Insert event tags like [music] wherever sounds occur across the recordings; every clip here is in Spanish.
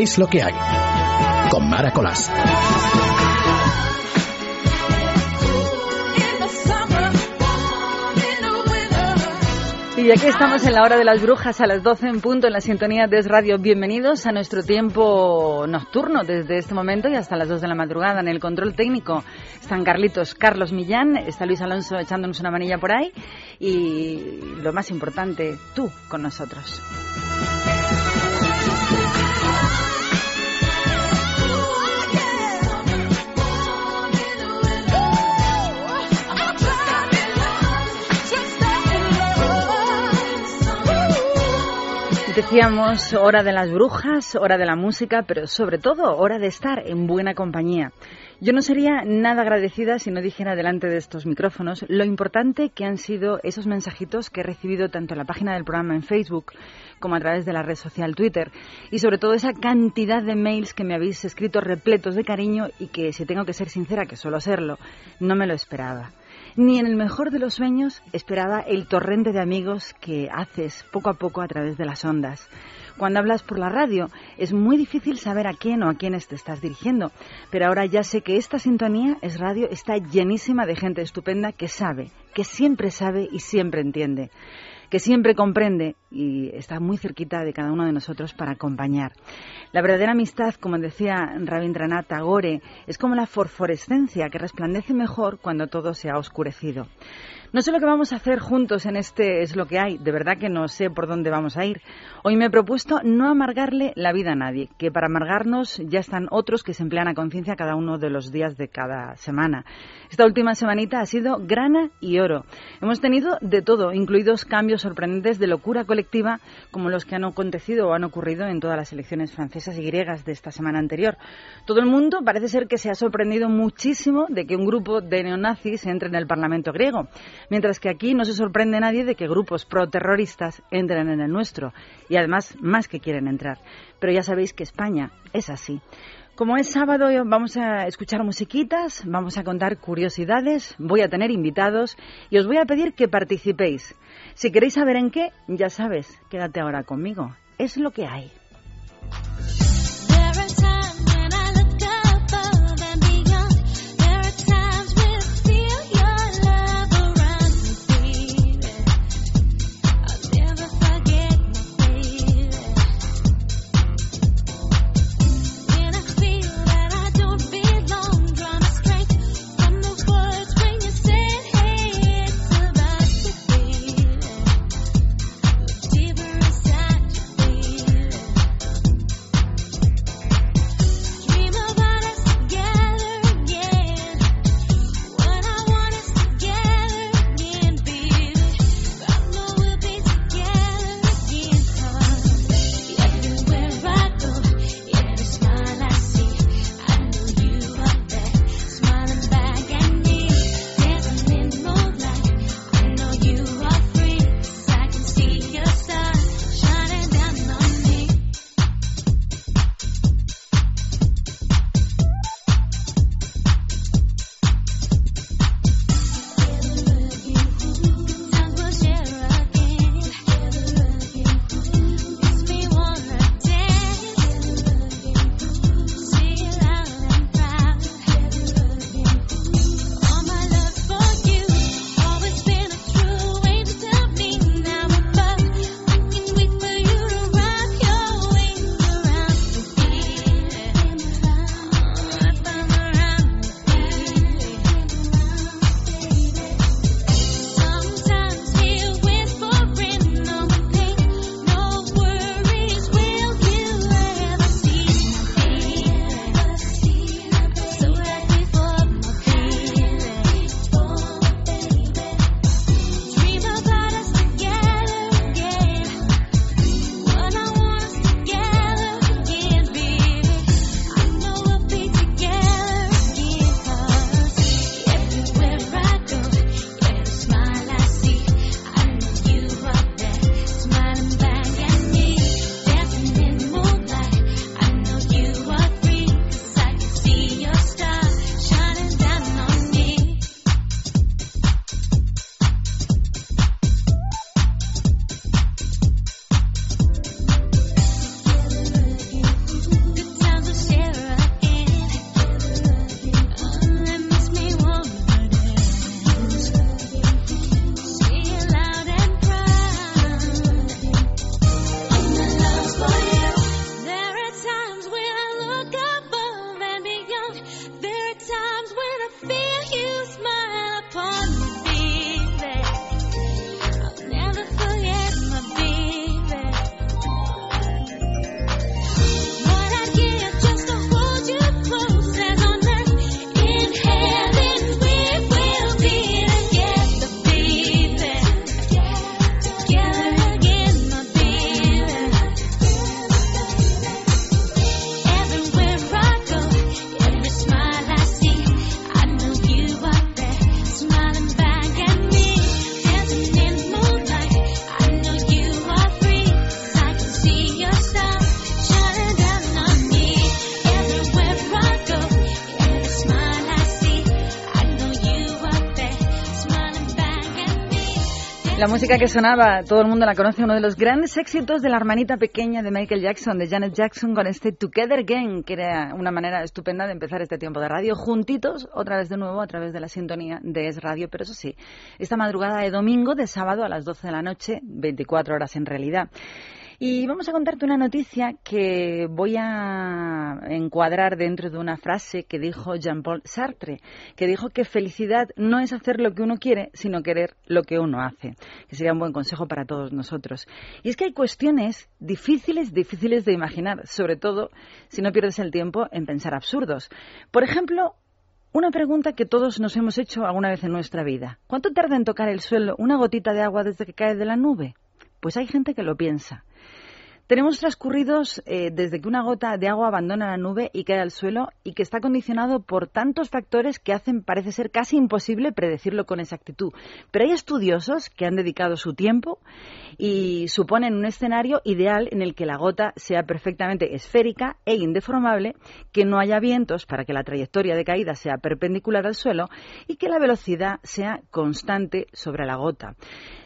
Es lo que hay. Con Mara Colás. Y aquí estamos en la hora de las brujas a las 12 en punto en la sintonía de Radio. Bienvenidos a nuestro tiempo nocturno desde este momento y hasta las 2 de la madrugada. En el control técnico están Carlitos, Carlos Millán, está Luis Alonso echándonos una manilla por ahí y lo más importante, tú con nosotros. Decíamos hora de las brujas, hora de la música, pero sobre todo hora de estar en buena compañía. Yo no sería nada agradecida si no dijera delante de estos micrófonos lo importante que han sido esos mensajitos que he recibido tanto en la página del programa en Facebook como a través de la red social Twitter y sobre todo esa cantidad de mails que me habéis escrito repletos de cariño y que si tengo que ser sincera, que suelo serlo, no me lo esperaba. Ni en el mejor de los sueños esperaba el torrente de amigos que haces poco a poco a través de las ondas. Cuando hablas por la radio es muy difícil saber a quién o a quiénes te estás dirigiendo, pero ahora ya sé que esta sintonía es radio, está llenísima de gente estupenda que sabe, que siempre sabe y siempre entiende que siempre comprende y está muy cerquita de cada uno de nosotros para acompañar. La verdadera amistad, como decía Rabindranath Tagore, es como la fosforescencia que resplandece mejor cuando todo se ha oscurecido. No sé lo que vamos a hacer juntos en este Es lo que hay, de verdad que no sé por dónde vamos a ir. Hoy me he propuesto no amargarle la vida a nadie, que para amargarnos ya están otros que se emplean a conciencia cada uno de los días de cada semana. Esta última semanita ha sido grana y oro. Hemos tenido de todo, incluidos cambios sorprendentes de locura colectiva como los que han acontecido o han ocurrido en todas las elecciones francesas y griegas de esta semana anterior. Todo el mundo parece ser que se ha sorprendido muchísimo de que un grupo de neonazis entre en el Parlamento griego mientras que aquí no se sorprende nadie de que grupos pro-terroristas entren en el nuestro, y además más que quieren entrar. Pero ya sabéis que España es así. Como es sábado, vamos a escuchar musiquitas, vamos a contar curiosidades, voy a tener invitados y os voy a pedir que participéis. Si queréis saber en qué, ya sabes, quédate ahora conmigo. Es lo que hay. Música que sonaba, todo el mundo la conoce, uno de los grandes éxitos de la hermanita pequeña de Michael Jackson, de Janet Jackson, con este Together Again, que era una manera estupenda de empezar este tiempo de radio, juntitos, otra vez de nuevo, a través de la sintonía de Es Radio, pero eso sí, esta madrugada de domingo, de sábado a las 12 de la noche, 24 horas en realidad. Y vamos a contarte una noticia que voy a encuadrar dentro de una frase que dijo Jean-Paul Sartre, que dijo que felicidad no es hacer lo que uno quiere, sino querer lo que uno hace, que sería un buen consejo para todos nosotros. Y es que hay cuestiones difíciles, difíciles de imaginar, sobre todo si no pierdes el tiempo en pensar absurdos. Por ejemplo, una pregunta que todos nos hemos hecho alguna vez en nuestra vida. ¿Cuánto tarda en tocar el suelo una gotita de agua desde que cae de la nube? Pues hay gente que lo piensa. Tenemos transcurridos eh, desde que una gota de agua abandona la nube y cae al suelo y que está condicionado por tantos factores que hacen, parece ser casi imposible predecirlo con exactitud. Pero hay estudiosos que han dedicado su tiempo y suponen un escenario ideal en el que la gota sea perfectamente esférica e indeformable, que no haya vientos para que la trayectoria de caída sea perpendicular al suelo y que la velocidad sea constante sobre la gota.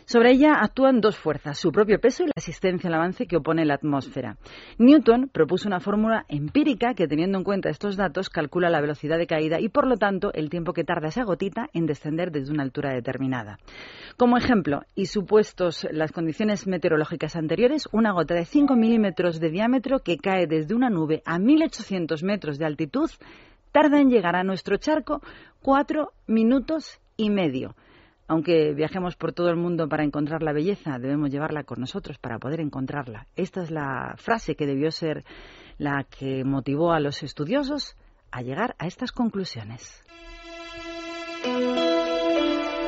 Sobre ella actúan dos fuerzas, su propio peso y la asistencia al avance que opone la atmósfera. Newton propuso una fórmula empírica que, teniendo en cuenta estos datos, calcula la velocidad de caída y, por lo tanto, el tiempo que tarda esa gotita en descender desde una altura determinada. Como ejemplo, y supuestos las condiciones meteorológicas anteriores, una gota de 5 milímetros de diámetro que cae desde una nube a 1.800 metros de altitud tarda en llegar a nuestro charco cuatro minutos y medio. Aunque viajemos por todo el mundo para encontrar la belleza, debemos llevarla con nosotros para poder encontrarla. Esta es la frase que debió ser la que motivó a los estudiosos a llegar a estas conclusiones.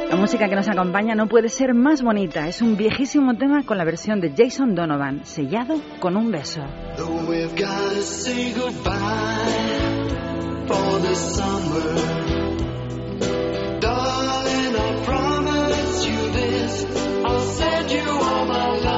La música que nos acompaña no puede ser más bonita. Es un viejísimo tema con la versión de Jason Donovan, sellado con un beso. I'll send you all my love.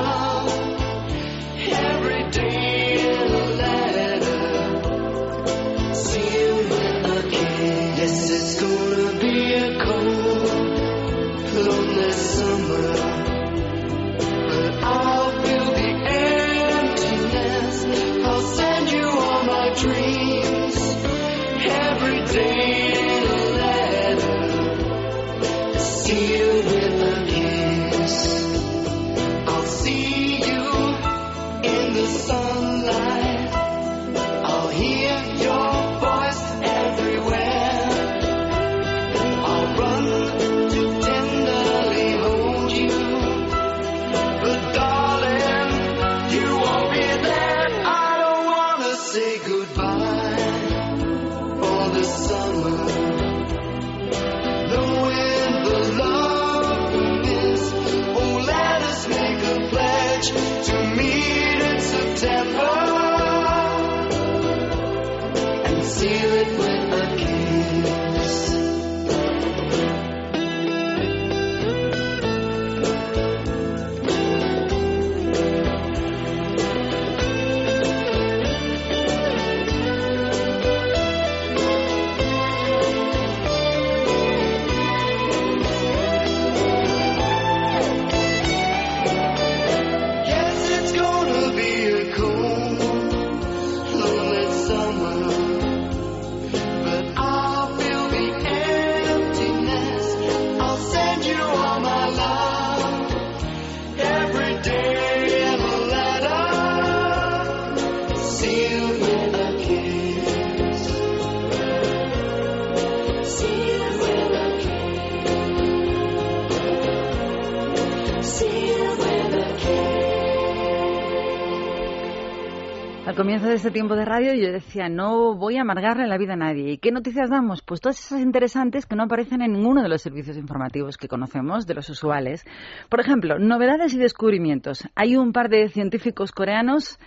Comienzo de este tiempo de radio yo decía, no voy a amargarle la vida a nadie. ¿Y qué noticias damos? Pues todas esas interesantes que no aparecen en ninguno de los servicios informativos que conocemos, de los usuales. Por ejemplo, novedades y descubrimientos. Hay un par de científicos coreanos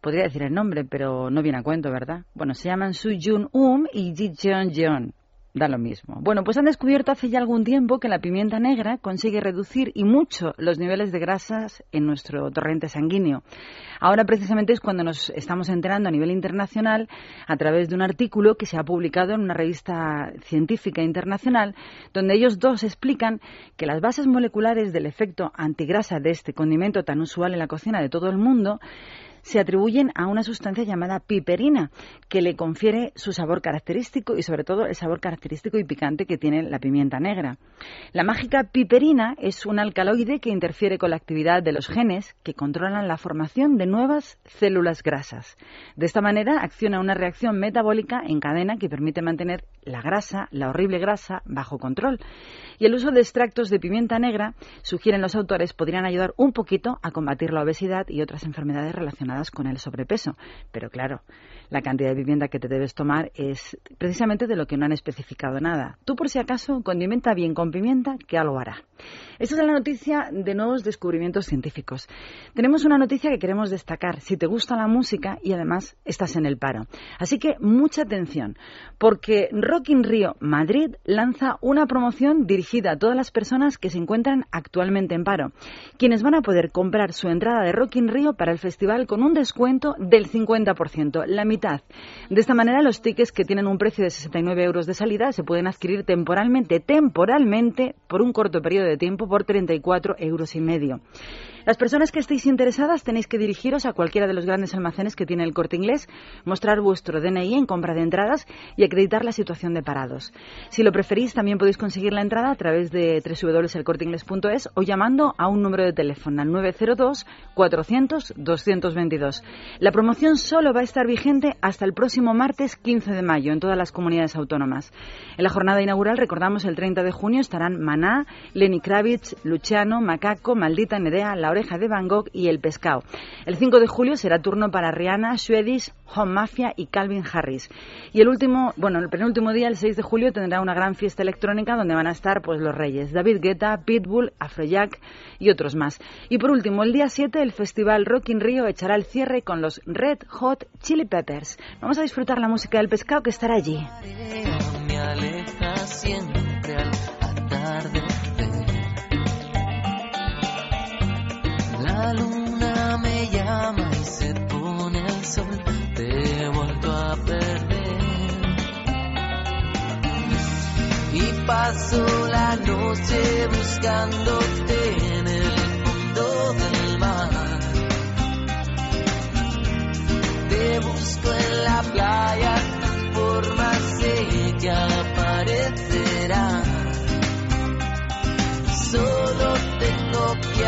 podría decir el nombre, pero no viene a cuento, ¿verdad? Bueno, se llaman Su Jun Um y Ji Jeon Jeon. Da lo mismo. Bueno, pues han descubierto hace ya algún tiempo que la pimienta negra consigue reducir y mucho los niveles de grasas en nuestro torrente sanguíneo. Ahora precisamente es cuando nos estamos enterando a nivel internacional a través de un artículo que se ha publicado en una revista científica internacional donde ellos dos explican que las bases moleculares del efecto antigrasa de este condimento tan usual en la cocina de todo el mundo se atribuyen a una sustancia llamada piperina, que le confiere su sabor característico y sobre todo el sabor característico y picante que tiene la pimienta negra. La mágica piperina es un alcaloide que interfiere con la actividad de los genes que controlan la formación de nuevas células grasas. De esta manera acciona una reacción metabólica en cadena que permite mantener la grasa, la horrible grasa, bajo control. Y el uso de extractos de pimienta negra, sugieren los autores, podrían ayudar un poquito a combatir la obesidad y otras enfermedades relacionadas con el sobrepeso. Pero claro, la cantidad de vivienda que te debes tomar es precisamente de lo que no han especificado nada. Tú, por si acaso, condimenta bien con pimienta, que algo hará. Esta es la noticia de nuevos descubrimientos científicos. Tenemos una noticia que queremos destacar si te gusta la música y además estás en el paro. Así que mucha atención, porque Rock in Rio Madrid lanza una promoción dirigida a todas las personas que se encuentran actualmente en paro, quienes van a poder comprar su entrada de Rock in Rio para el festival con un descuento del 50%, la mitad. De esta manera, los tickets que tienen un precio de 69 euros de salida se pueden adquirir temporalmente, temporalmente, por un corto periodo de tiempo por 34 euros y medio. Las personas que estéis interesadas tenéis que dirigiros a cualquiera de los grandes almacenes que tiene el corte inglés, mostrar vuestro DNI en compra de entradas y acreditar la situación de parados. Si lo preferís, también podéis conseguir la entrada a través de www.elcorteinglés.es o llamando a un número de teléfono al 902 400 222. La promoción solo va a estar vigente hasta el próximo martes 15 de mayo en todas las comunidades autónomas. En la jornada inaugural, recordamos, el 30 de junio estarán Maná, Lenny Kravitz, Luciano, Macaco, Maldita Nedea, La Oreja de Van Gogh y El Pescado. El 5 de julio será turno para Rihanna, Swedish, Home Mafia y Calvin Harris. Y el último, bueno, el penúltimo día, el 6 de julio, tendrá una gran fiesta electrónica donde van a estar pues los reyes, David Guetta, Pitbull, Afrojack y otros más. Y por último, el día 7, el festival Rock in Rio echará el cierre con los Red Hot Chili Peppers. Vamos a disfrutar la música del pescado que estará allí. La luna me llama y se pone el sol, te he vuelto a perder. Y paso la noche buscándote en el fondo del mar. Te busco en la playa, forma sé que aparecerá. Solo tengo que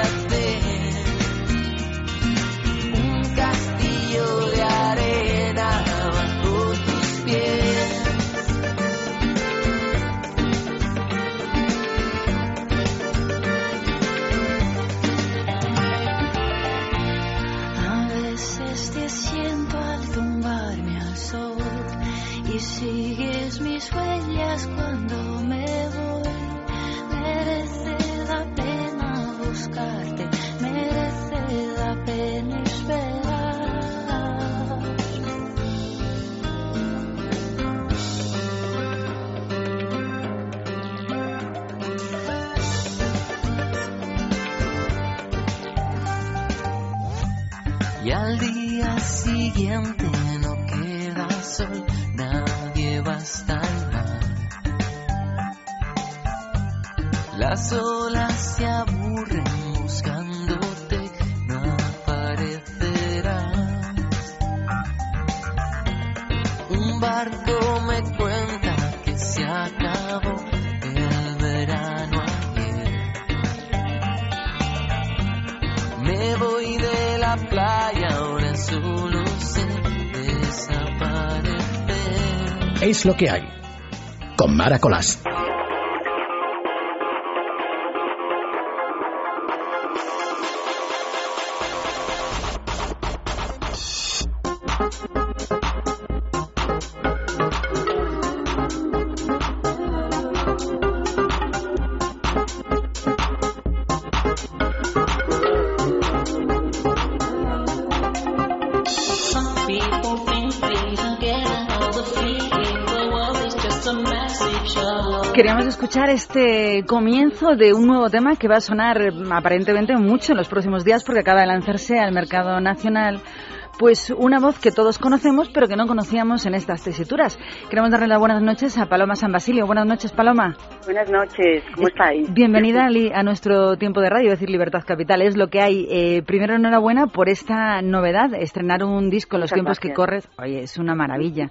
A veces te siento al tumbarme al sol y sigues mis huellas cuando me voy. Merece la pena buscarte, merece la pena esperar. Al día siguiente no queda sol, nadie va el mar. Las olas se aburren buscándote, no aparecerás. Un barco me cuenta la playa, ahora solo sé desaparecer. Es lo que hay. Con Mara Colás. Queríamos escuchar este comienzo de un nuevo tema que va a sonar aparentemente mucho en los próximos días porque acaba de lanzarse al mercado nacional pues una voz que todos conocemos pero que no conocíamos en estas tesituras. Queremos darle las buenas noches a Paloma San Basilio. Buenas noches, Paloma. Buenas noches, ¿cómo estáis? Bienvenida a nuestro tiempo de radio, decir Libertad Capital. Es lo que hay. Eh, primero, enhorabuena por esta novedad, estrenar un disco en los tiempos que corres. Oye, es una maravilla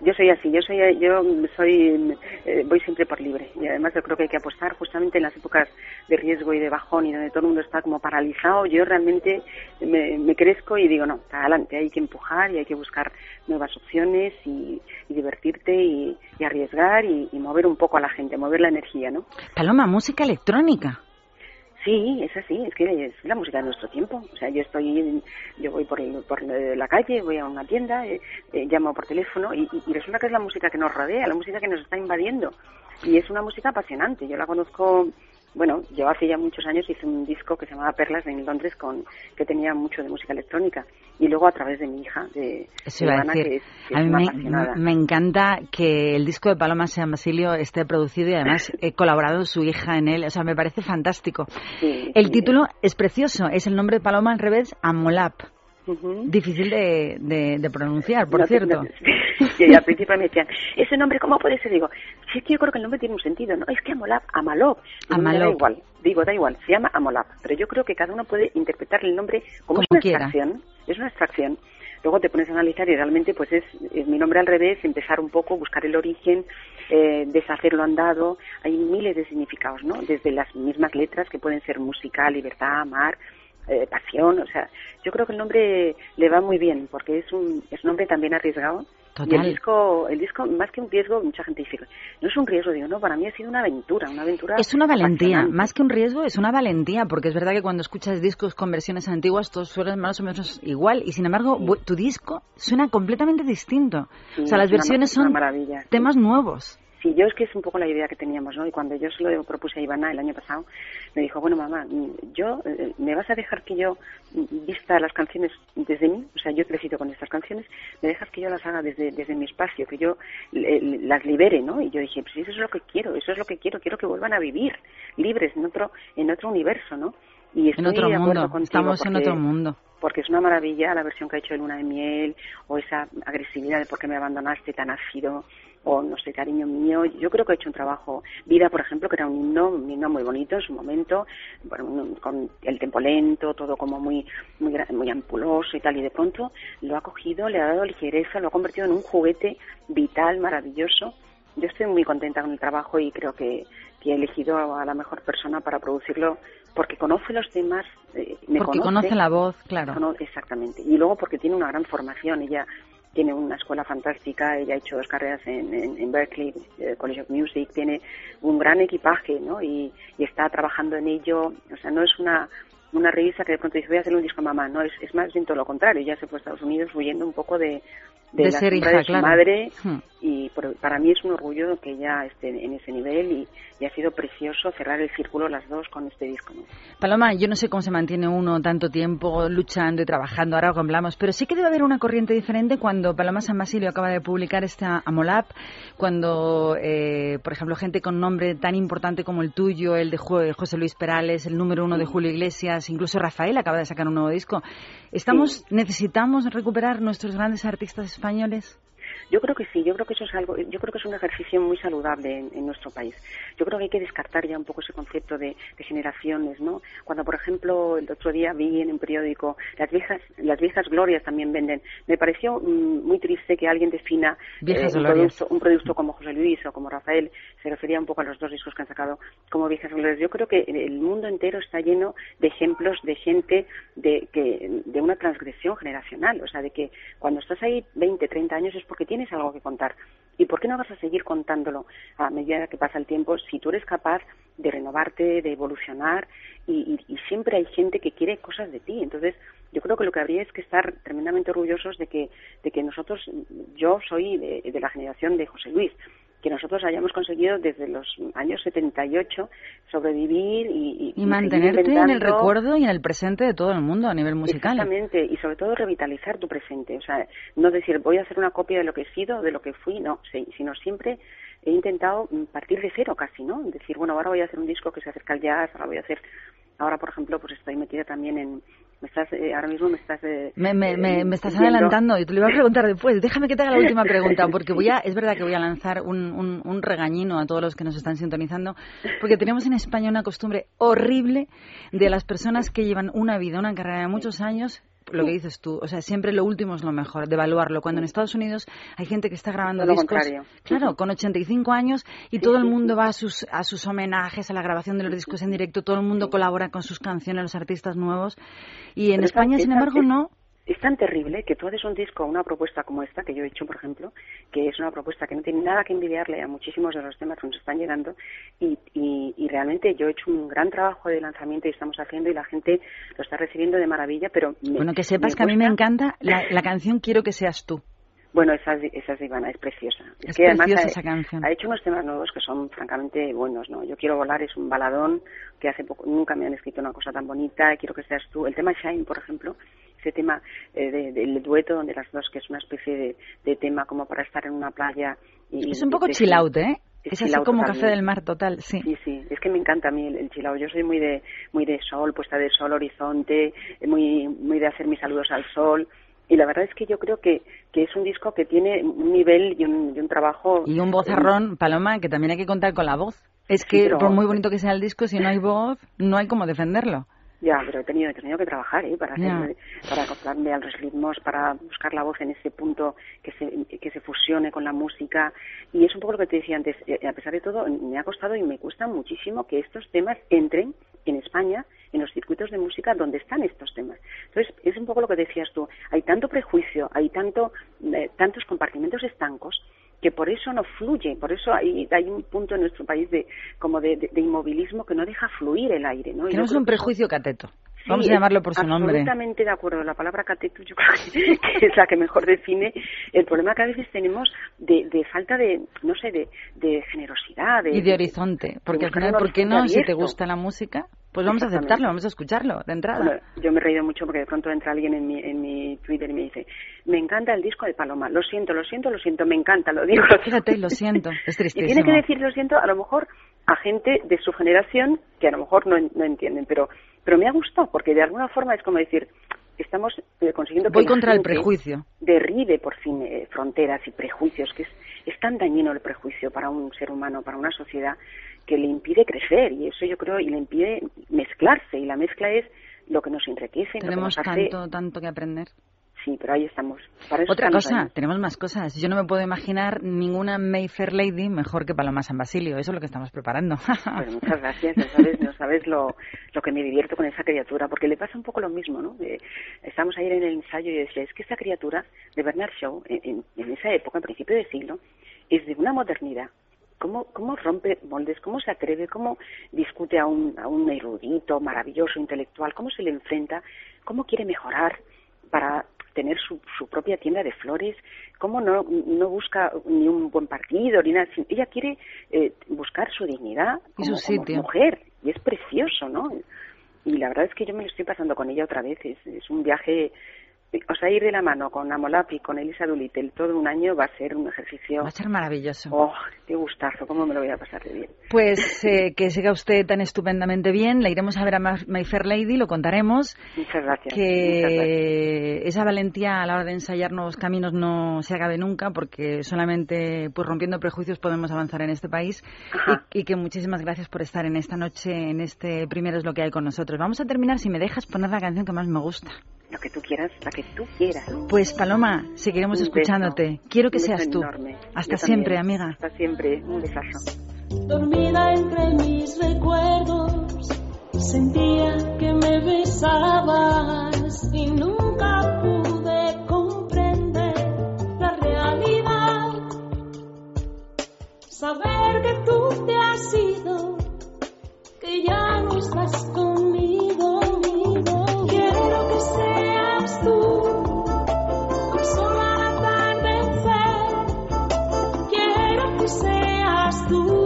yo soy así, yo soy, yo soy, eh, voy siempre por libre y además yo creo que hay que apostar justamente en las épocas de riesgo y de bajón y donde todo el mundo está como paralizado. Yo realmente me, crezco y digo no, adelante, hay que empujar y hay que buscar nuevas opciones y, divertirte y, arriesgar y, mover un poco a la gente, mover la energía, ¿no? Paloma, música electrónica. Sí, es así, es que es la música de nuestro tiempo. O sea, yo estoy, yo voy por, por la calle, voy a una tienda, eh, eh, llamo por teléfono y, y, resulta que es la música que nos rodea, la música que nos está invadiendo. Y es una música apasionante. Yo la conozco bueno, yo hace ya muchos años hice un disco que se llamaba Perlas en Londres con que tenía mucho de música electrónica. Y luego a través de mi hija de, Ivana, que es, a mí me, encanta que el disco de Paloma San Basilio esté producido y además [laughs] he colaborado su hija en él, o sea, me parece fantástico. el título es precioso, es el nombre de Paloma al revés, Amolap. Difícil de, de, pronunciar, por cierto. y [laughs] al principio me decían, ¿ese nombre cómo puede ser? Digo, sí, es que yo creo que el nombre tiene un sentido, ¿no? Es que Amolab, Amalop. Amalop. Da igual, digo, da igual, se llama Amolab. Pero yo creo que cada uno puede interpretar el nombre como, una abstracción. Es una abstracción. Luego te pones a analizar y realmente pues es, mi nombre al revés, empezar un poco, buscar el origen, eh, deshacerlo andado. Hay miles de significados, ¿no? Desde las mismas letras que pueden ser música, libertad, amar, eh, pasión, o sea, yo creo que el nombre le va muy bien porque es un, es un nombre también arriesgado. Y el disco, el disco, más que un riesgo, mucha gente dice, no es un riesgo, digo, no, para mí ha sido una aventura, una aventura. Es una valentía, más que un riesgo, es una valentía, porque es verdad que cuando escuchas discos con versiones antiguas, todos suenan más o menos igual, y sin embargo, tu disco suena completamente distinto. o sea, las versiones son temas nuevos. Sí, yo es que es un poco la idea que teníamos, ¿no? Y cuando yo se lo propuse a Ivana el año pasado, me dijo, bueno, mamá, yo, eh, ¿me vas a dejar que yo vista las canciones desde mí? O sea, yo he crecido con estas canciones, ¿me dejas que yo las haga desde, desde mi espacio, que yo las libere, ¿no? Y yo dije, pues eso es lo que quiero, eso es lo que quiero, quiero que vuelvan a vivir libres en otro, en otro universo, ¿no? Y estoy en otro mundo, estamos en otro mundo porque es una maravilla la versión que ha hecho de Luna de Miel o esa agresividad de por qué me abandonaste tan ácido o no sé, cariño mío. Yo creo que he hecho un trabajo. Vida, por ejemplo, que era un himno, un himno muy bonito en su momento, con el tempo lento, todo como muy, muy, muy ampuloso y tal, y de pronto lo ha cogido, le ha dado ligereza, lo ha convertido en un juguete vital, maravilloso. Yo estoy muy contenta con el trabajo y creo que, he elegido a la mejor persona para producirlo porque conoce los temas, eh, porque conoce, la voz, claro. exactamente. Y luego porque tiene una gran formación. Ella tiene una escuela fantástica, ella ha hecho dos carreras en, en, Berkeley, eh, College of Music, tiene un gran equipaje, ¿no? Y, está trabajando en ello, o sea, no es una una revista que de pronto dice voy a hacer un disco a mamá, no, es, es más bien todo lo contrario, ya se fue a Estados Unidos huyendo un poco de, de, la ser hija, de su madre hmm. y para mí es un orgullo que ella esté en ese nivel y, ha sido precioso cerrar el círculo las dos con este disco. Paloma, yo no sé cómo se mantiene uno tanto tiempo luchando y trabajando, ahora hablamos, pero sí que debe haber una corriente diferente cuando Paloma San Basilio acaba de publicar esta Amolap, cuando, eh, por ejemplo, gente con nombre tan importante como el tuyo, el de José Luis Perales, el número uno de Julio Iglesias, incluso Rafael acaba de sacar un nuevo disco. Estamos, necesitamos recuperar nuestros grandes artistas españoles? Yo creo que sí, yo creo que eso es algo, yo creo que es un ejercicio muy saludable en, nuestro país. Yo creo que hay que descartar ya un poco ese concepto de, generaciones, ¿no? Cuando, por ejemplo, el otro día vi en un periódico las viejas, las viejas glorias también venden. Me pareció mm, muy triste que alguien defina eh, un, producto, un, producto, como José Luis o como Rafael, se refería un poco a los dos discos que han sacado como viejas glorias. Yo creo que el mundo entero está lleno de ejemplos de gente de, que, de una transgresión generacional, o sea, de que cuando estás ahí 20, 30 años es porque tienes algo que contar. ¿Y por qué no vas a seguir contándolo a medida que pasa el tiempo si tú eres capaz de renovarte, de evolucionar y, siempre hay gente que quiere cosas de ti? Entonces, yo creo que lo que habría es que estar tremendamente orgullosos de que, de que nosotros, yo soy de la generación de José Luis, que nosotros hayamos conseguido desde los años 78 sobrevivir y, y, mantenerte en el recuerdo y en el presente de todo el mundo a nivel musical. Exactamente, y sobre todo revitalizar tu presente, o sea, no decir voy a hacer una copia de lo que he sido, de lo que fui, no, sino siempre he intentado partir de cero casi, ¿no? Decir, bueno, ahora voy a hacer un disco que se acerca al jazz, ahora voy a hacer, ahora por ejemplo, pues estoy metida también en, me estás, eh, ahora mismo me estás... Eh, me, me, me, eh, me estás adelantando y te lo iba a preguntar después. Déjame que te haga la última [laughs] pregunta, porque voy a, es verdad que voy a lanzar un, un, un regañino a todos los que nos están sintonizando, porque tenemos en España una costumbre horrible de las personas que llevan una vida, una carrera de muchos años, lo que dices tú, o sea, siempre lo último es lo mejor, de evaluarlo. Cuando en Estados Unidos hay gente que está grabando lo discos, contrario. claro, con 85 años y todo el mundo va a sus, a sus homenajes, a la grabación de los discos en directo, todo el mundo colabora con sus canciones, los artistas nuevos. Y en Pero España, sin embargo, no. Es tan terrible que tú haces un disco, una propuesta como esta que yo he hecho, por ejemplo, que es una propuesta que no tiene nada que envidiarle a muchísimos de los temas que nos están llegando y, y, y realmente yo he hecho un gran trabajo de lanzamiento y estamos haciendo y la gente lo está recibiendo de maravilla, pero... me- Bueno, que sepas que a mí me encanta la, la canción Quiero que seas tú. Bueno, esa, es- esa es Ivana, es preciosa. Es que además preciosa ha, esa canción. ha hecho unos temas nuevos que son francamente buenos, ¿no? Yo quiero volar es un baladón que hace poco nunca me han escrito una cosa tan bonita. Quiero que seas tú. El tema Shine, por ejemplo, ese tema eh, de- del dueto donde las dos que es una especie de, de tema como para estar en una playa. Y, Es un poco de- chill out, ¿eh? Es así como totalmente. café del mar total, sí. Sí, sí, es que me encanta a mí el, el chill out. Yo soy muy de muy de sol, puesta de sol, horizonte, muy muy de hacer mis saludos al sol. Y la verdad es que yo creo que, que es un disco que tiene un nivel y un, y un trabajo. Y un vozarrón, Paloma, que también hay que contar con la voz. Es Sí, que, pero- por muy bonito que sea el disco, si no hay voz, no hay cómo defenderlo. Ya, pero he tenido, he tenido que trabajar, ¿eh? Para, hacerme- para acoplarme a los ritmos, para buscar la voz en ese punto que se, que se fusione con la música. Y es un poco lo que te decía antes. eh, A pesar de todo, me ha costado y me cuesta muchísimo que estos temas entren en España en los circuitos de música donde están estos temas. Entonces, es un poco lo que decías tú. Hay tanto prejuicio, hay tanto, eh, tantos compartimentos estancos que por eso no fluye, por eso hay, hay un punto en nuestro país de como de, de- de inmovilismo que no deja fluir el aire, ¿no? Y Que yo no es creo un prejuicio cateto. Sí, Vamos a llamarlo por su nombre. Absolutamente de acuerdo. La palabra cateto yo creo que, [laughs] que es la que mejor define el problema que a veces tenemos de, de falta de, no sé, de, de generosidad. De, Y de horizonte. Porque al final, ¿por qué no? Si te gusta la música, pues vamos a aceptarlo, vamos a escucharlo de entrada. Bueno, yo me he reído mucho porque de pronto entra alguien en mi, en mi Twitter y me dice, me encanta el disco de Paloma, lo siento, lo siento, lo siento, me encanta, lo digo. lo digo". Fíjate, lo siento, es [laughs] Y tristísimo. tiene que decir lo siento a lo mejor a gente de su generación que a lo mejor no, no entienden, pero, pero me ha gustado porque de alguna forma es como decir, estamos eh, consiguiendo que Voy la contra el gente prejuicio. derribe por fin eh, fronteras y prejuicios, que es, es tan dañino el prejuicio para un ser humano, para una sociedad, que le impide crecer y eso yo creo y le impide mezclarse y la mezcla es lo que nos enriquece, lo que Tenemos nos hace... tanto, tanto que aprender. Sí, pero ahí estamos. Para eso Otra estamos cosa, ahí. tenemos más cosas. Yo no me puedo imaginar ninguna Mayfair Lady mejor que Paloma San Basilio. Eso es lo que estamos preparando. [laughs] Pues muchas gracias, no sabes, no sabes lo, lo que me divierto con esa criatura, porque le pasa un poco lo mismo, ¿no? Eh, estamos ayer en el ensayo y decía, es que esa criatura de Bernard Shaw, en, en- en esa época, en principio de siglo, es de una modernidad. ¿Cómo, cómo rompe moldes? ¿Cómo se atreve? ¿Cómo discute a un, a un erudito, maravilloso, intelectual? ¿Cómo se le enfrenta? ¿Cómo quiere mejorar para tener su, su propia tienda de flores? ¿Cómo no, no busca ni un buen partido ni nada? Ella quiere eh, buscar su dignidad como, su como mujer y es precioso, ¿no? Y la verdad es que yo me lo estoy pasando con ella otra vez. Es, es un viaje, o sea, ir de la mano con Amolapi, con Elisa Doolittle todo un año va a ser un ejercicio. Va a ser maravilloso. Oh, qué gustazo, cómo me lo voy a pasar de bien. Pues eh, que siga usted tan estupendamente bien. La iremos a ver a My Fair Lady, lo contaremos. Muchas gracias. muchas gracias. Que esa valentía a la hora de ensayar nuevos caminos no se acabe nunca, porque solamente pues rompiendo prejuicios podemos avanzar en este país. Y que muchísimas gracias por estar en esta noche, en este primero es lo que hay con nosotros. Vamos a terminar, si me dejas, poner la canción que más me gusta. Lo que tú quieras, la que tú quieras. Pues Paloma, seguiremos Un escuchándote. beso. Quiero que Un beso seas tú. enorme. Hasta Yo siempre, también. amiga. Hasta siempre. Un besazo. Dormida entre mis recuerdos, sentía que me besabas y nunca pude comprender la realidad. Saber que tú te has ido, que ya no estás conmigo. Seas tú, el sol al atardecer. Quiero que seas tú,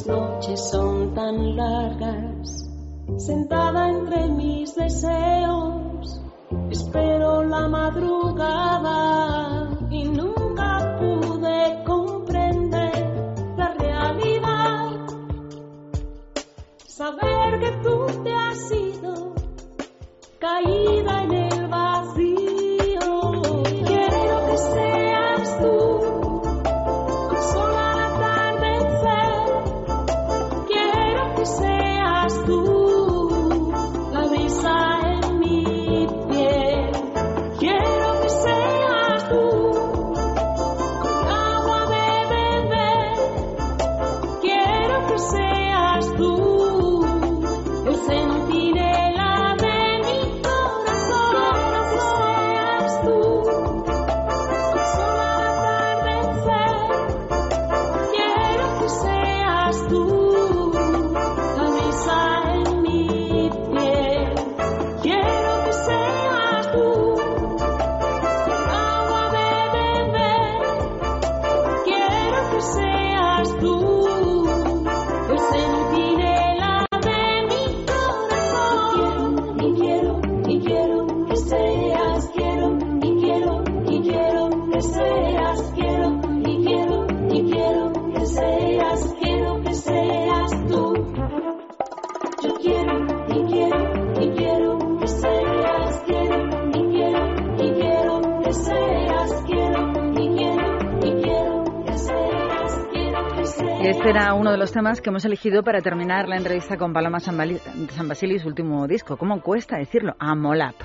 las noches son tan largas. Sentada entre mis deseos, espero la madrugada y nunca pude comprender la realidad. Saber que tú te has ido, caída en el Este era uno de los temas que hemos elegido para terminar la entrevista con Paloma San, Basilio y su último disco. ¿Cómo cuesta decirlo? Amolap.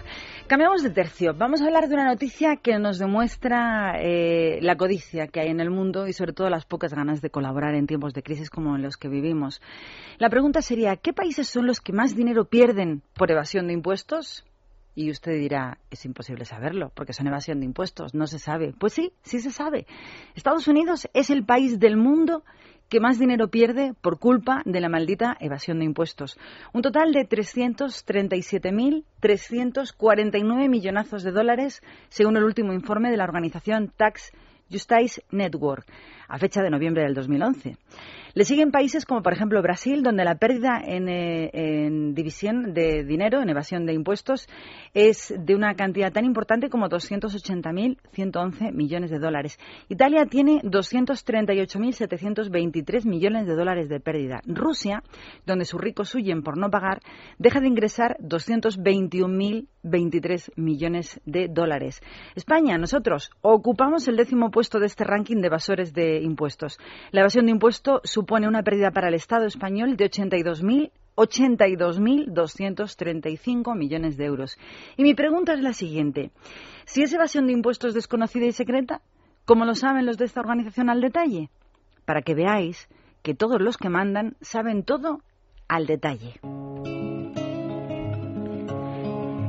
Cambiamos de tercio. Vamos a hablar de una noticia que nos demuestra eh, la codicia que hay en el mundo y sobre todo las pocas ganas de colaborar en tiempos de crisis como en los que vivimos. La pregunta sería, ¿qué países son los que más dinero pierden por evasión de impuestos? Y usted dirá, es imposible saberlo, porque son evasión de impuestos, no se sabe. Pues sí, sí se sabe. Estados Unidos es el país del mundo que más dinero pierde por culpa de la maldita evasión de impuestos. Un total de 337.349 millonazos de dólares, según el último informe de la organización Tax Justice Network, a fecha de noviembre del 2011. Le siguen países como, por ejemplo, Brasil, donde la pérdida en, eh, en división de dinero, en evasión de impuestos, es de una cantidad tan importante como 280.111 millones de dólares. Italia tiene 238.723 millones de dólares de pérdida. Rusia, donde sus ricos huyen por no pagar, deja de ingresar 221.023 millones de dólares. España, nosotros, ocupamos el décimo puesto de este ranking de evasores de impuestos. La evasión de impuestos supone una pérdida para el Estado español de 82.000 82.235 millones de euros. Y mi pregunta es la siguiente. Si es evasión de impuestos desconocida y secreta, ¿cómo lo saben los de esta organización al detalle? Para que veáis que todos los que mandan saben todo al detalle.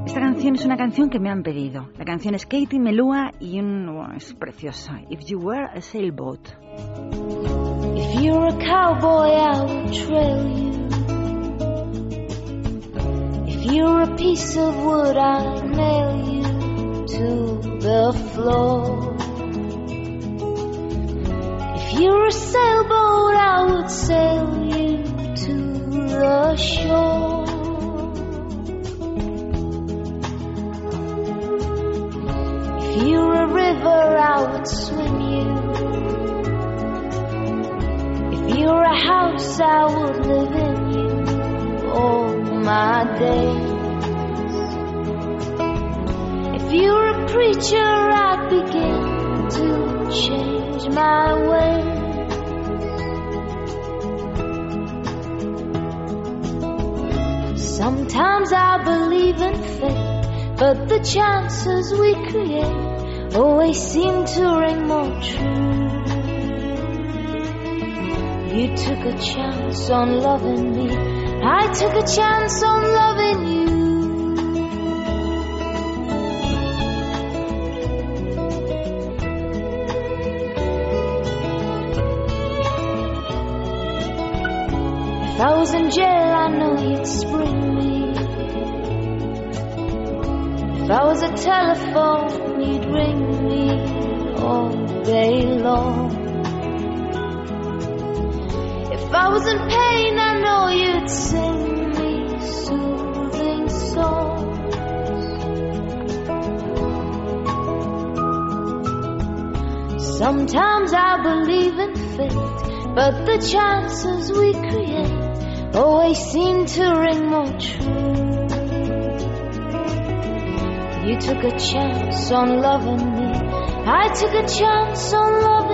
Esta canción es una canción que me han pedido. La canción es Katie Melua y un, es preciosa. If you were a sailboat. If you're a cowboy, I will trail you. If you're a piece of wood, I'll nail you to the floor. If you're a sailboat, I would sail you to the shore. You're a river, I would swim you. If you're a house, I would live in you all my days. If you're a preacher, I'd begin to change my ways. Sometimes I believe in fate, but the chances we create always seem to ring more true. You took a chance on loving me. I took a chance on loving you. If I was in jail, I know you'd spring me. If I was a telephone, you'd ring me all day long. If I was in pain, I know you'd sing me soothing songs. Sometimes I believe in fate, but the chances we create always seem to ring more true. You took a chance on loving me, I took a chance on loving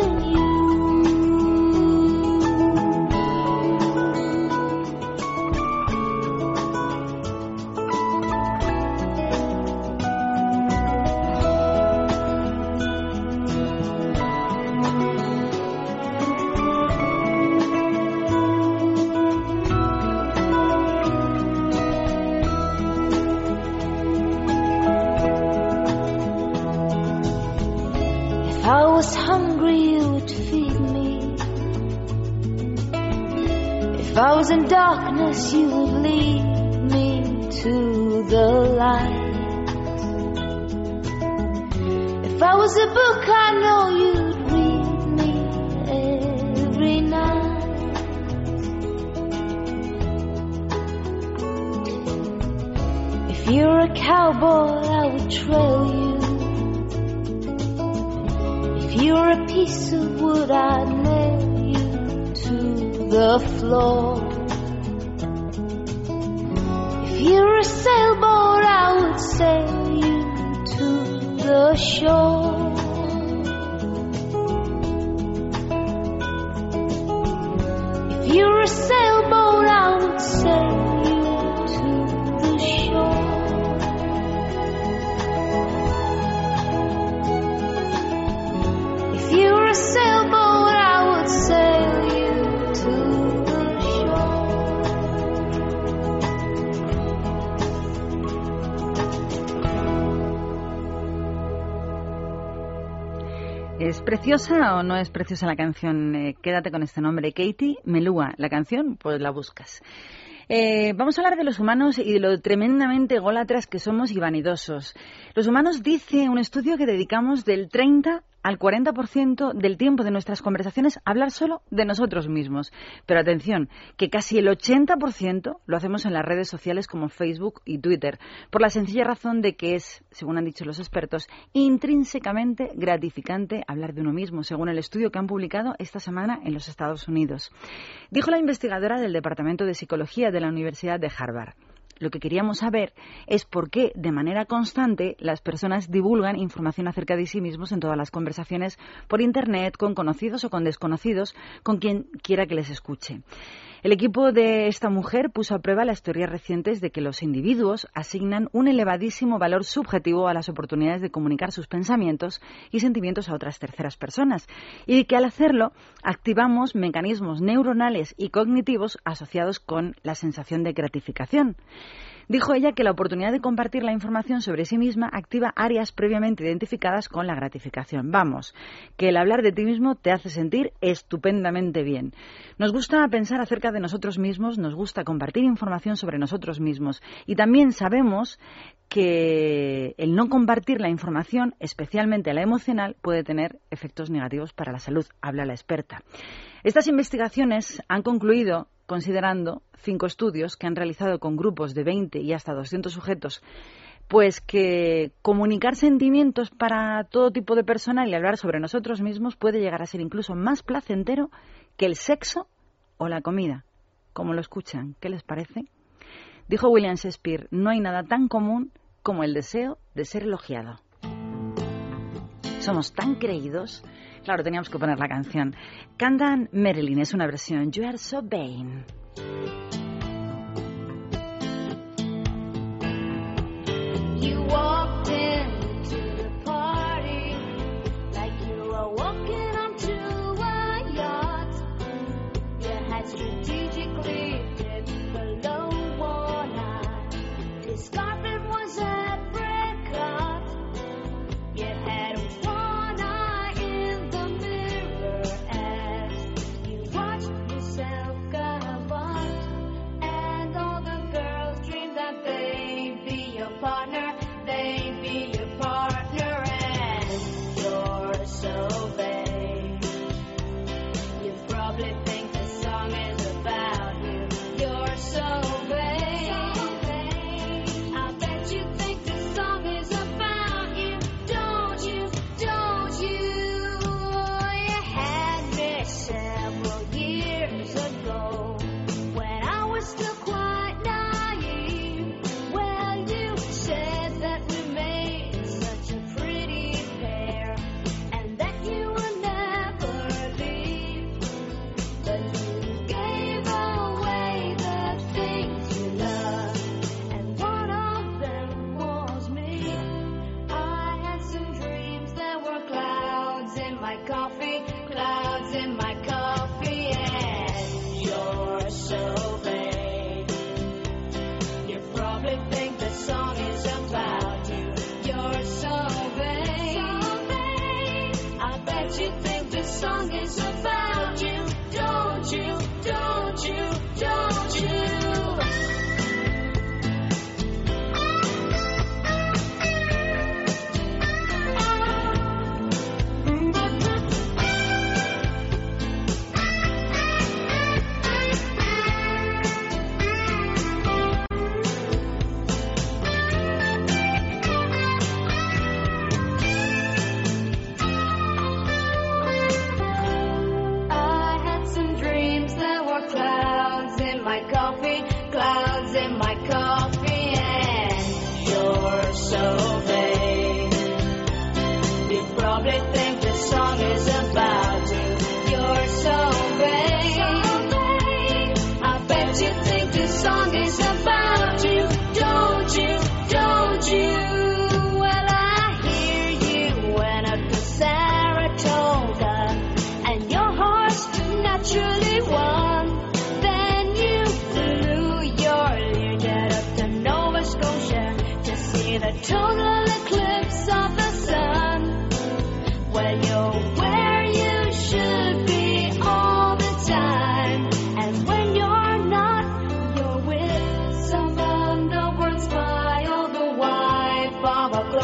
preciosa o no es preciosa la canción? Eh, quédate con este nombre, Katie Melúa. La canción, pues la buscas. Eh, vamos a hablar de los humanos y de lo tremendamente ególatras que somos y vanidosos. Los humanos, dice un estudio que dedicamos del 30 al 40% del tiempo de nuestras conversaciones hablar solo de nosotros mismos. Pero atención, que casi el 80% lo hacemos en las redes sociales como Facebook y Twitter, por la sencilla razón de que es, según han dicho los expertos, intrínsecamente gratificante hablar de uno mismo, según el estudio que han publicado esta semana en los Estados Unidos. Dijo la investigadora del Departamento de Psicología de la Universidad de Harvard. Lo que queríamos saber es por qué, de manera constante, las personas divulgan información acerca de sí mismos en todas las conversaciones por Internet, con conocidos o con desconocidos, con quien quiera que les escuche. El equipo de esta mujer puso a prueba las teorías recientes de que los individuos asignan un elevadísimo valor subjetivo a las oportunidades de comunicar sus pensamientos y sentimientos a otras terceras personas y que al hacerlo activamos mecanismos neuronales y cognitivos asociados con la sensación de gratificación. Dijo ella que la oportunidad de compartir la información sobre sí misma activa áreas previamente identificadas con la gratificación. Vamos, que el hablar de ti mismo te hace sentir estupendamente bien. Nos gusta pensar acerca de nosotros mismos, nos gusta compartir información sobre nosotros mismos y también sabemos que el no compartir la información, especialmente la emocional, puede tener efectos negativos para la salud, habla la experta. Estas investigaciones han concluido considerando cinco estudios que han realizado con grupos de 20 y hasta 200 sujetos, pues que comunicar sentimientos para todo tipo de personas y hablar sobre nosotros mismos puede llegar a ser incluso más placentero que el sexo o la comida. Como lo escuchan, ¿qué les parece? Dijo William Shakespeare, no hay nada tan común como el deseo de ser elogiado. Somos tan creídos. Claro, teníamos que poner la canción. Cantan Marilyn, es una versión. You are so vain.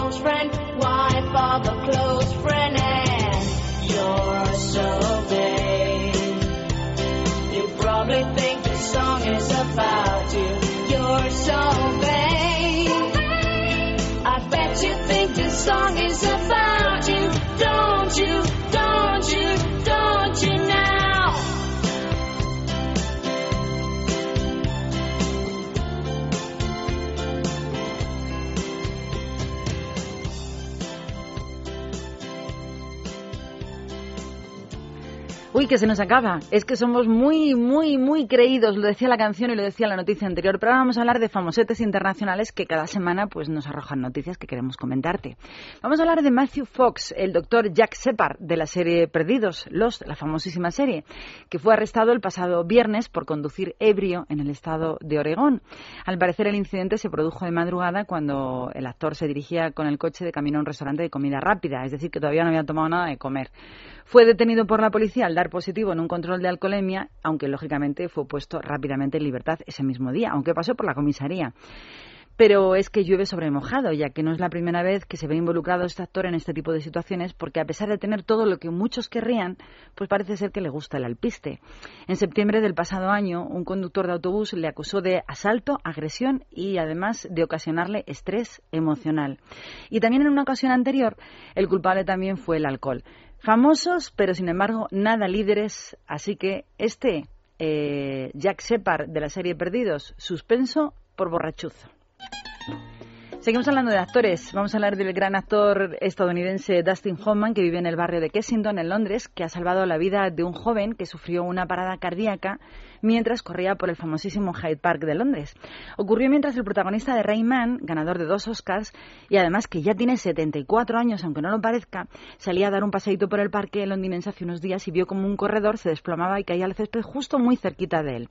Close friend, of a close friend. And you're so vain. You probably think the song is about you. You're so vain. I bet you think this song is about Uy, que se nos acaba. Es que somos muy, muy, muy creídos. Lo decía la canción y lo decía la noticia anterior. Pero ahora vamos a hablar de famosetes internacionales que cada semana pues, nos arrojan noticias que queremos comentarte. Vamos a hablar de Matthew Fox, el doctor Jack Shepard de la serie Perdidos, Los, la famosísima serie, que fue arrestado el pasado viernes por conducir ebrio en el estado de Oregón. Al parecer el incidente se produjo de madrugada cuando el actor se dirigía con el coche de camino a un restaurante de comida rápida, es decir, que todavía no había tomado nada de comer. Fue detenido por la policía al dar positivo en un control de alcoholemia, aunque lógicamente fue puesto rápidamente en libertad ese mismo día, aunque pasó por la comisaría. Pero es que llueve sobre mojado, ya que no es la primera vez que se ve involucrado este actor en este tipo de situaciones, porque a pesar de tener todo lo que muchos querrían, pues parece ser que le gusta el alpiste. En septiembre del pasado año, un conductor de autobús le acusó de asalto, agresión y además de ocasionarle estrés emocional. Y también en una ocasión anterior, el culpable también fue el alcohol. Famosos, pero sin embargo nada líderes, así que este eh, Jack Shepard de la serie Perdidos, suspenso por borrachuzo. Seguimos hablando de actores. Vamos a hablar del gran actor estadounidense Dustin Hoffman, que vive en el barrio de Kensington, en Londres, que ha salvado la vida de un joven que sufrió una parada cardíaca mientras corría por el famosísimo Hyde Park de Londres. Ocurrió mientras el protagonista de Rayman, ganador de dos Oscars, y además que ya tiene 74 años, aunque no lo parezca, salía a dar un paseíto por el parque londinense hace unos días y vio como un corredor se desplomaba y caía al césped justo muy cerquita de él.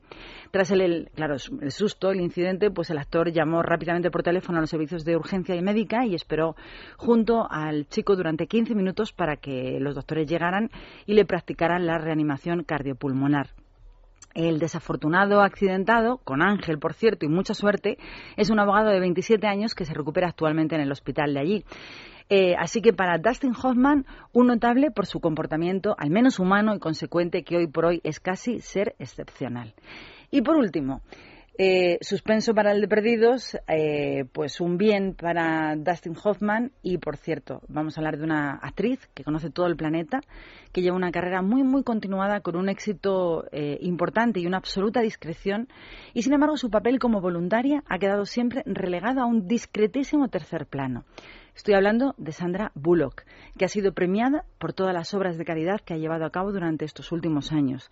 Tras el, el- claro, el susto, el incidente, pues el actor llamó rápidamente por teléfono a los servicios de urgencia y médica y esperó junto al chico durante 15 minutos para que los doctores llegaran y le practicaran la reanimación cardiopulmonar. El desafortunado accidentado, con Ángel, por cierto, y mucha suerte, es un abogado de 27 años que se recupera actualmente en el hospital de allí. Eh, así que para Dustin Hoffman, un notable por su comportamiento, al menos humano y consecuente, que hoy por hoy es casi ser excepcional. Y por último, eh, suspenso para el de Perdidos, eh, pues un bien para Dustin Hoffman y, por cierto, vamos a hablar de una actriz que conoce todo el planeta, que lleva una carrera muy, muy continuada con un éxito eh, importante y una absoluta discreción y, sin embargo, su papel como voluntaria ha quedado siempre relegado a un discretísimo tercer plano. Estoy hablando de Sandra Bullock, que ha sido premiada por todas las obras de caridad que ha llevado a cabo durante estos últimos años.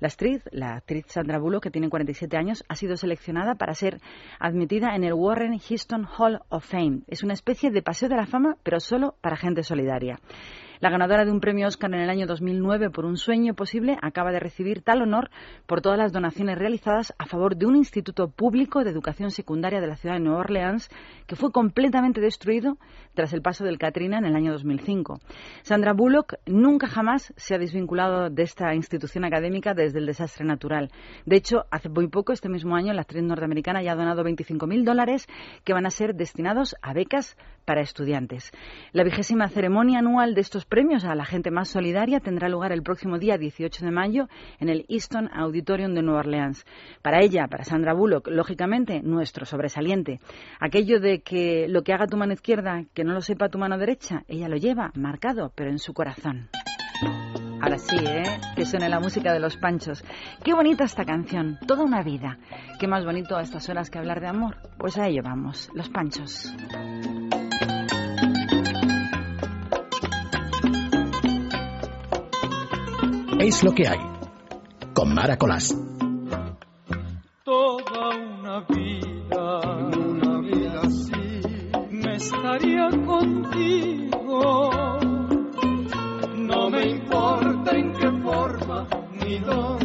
La actriz, la actriz Sandra Bullock, que tiene 47 años, ha sido seleccionada para ser admitida en el Warren Houston Hall of Fame. Es una especie de paseo de la fama, pero solo para gente solidaria. La ganadora de un premio Oscar en el año 2009 por un sueño posible acaba de recibir tal honor por todas las donaciones realizadas a favor de un instituto público de educación secundaria de la ciudad de Nueva Orleans que fue completamente destruido tras el paso del Katrina en el año 2005. Sandra Bullock nunca jamás se ha desvinculado de esta institución académica desde el desastre natural. De hecho, hace muy poco, este mismo año, la actriz norteamericana ya ha donado 25.000 dólares que van a ser destinados a becas para estudiantes. La vigésima ceremonia anual de estos premios a la gente más solidaria tendrá lugar el próximo día 18 de mayo en el Easton Auditorium de Nueva Orleans. Para ella, para Sandra Bullock, lógicamente, nuestro sobresaliente. Aquello de que lo que haga tu mano izquierda, que no lo sepa tu mano derecha, ella lo lleva marcado, pero en su corazón. Ahora sí, ¿eh? Que suene la música de los panchos. Qué bonita esta canción, toda una vida. Qué más bonito a estas horas que hablar de amor. Pues a ello vamos, los panchos. Es lo que hay. Con Mara Colás. toda una vida, una vida así, me estaría contigo. No me importa en qué forma, ni dónde,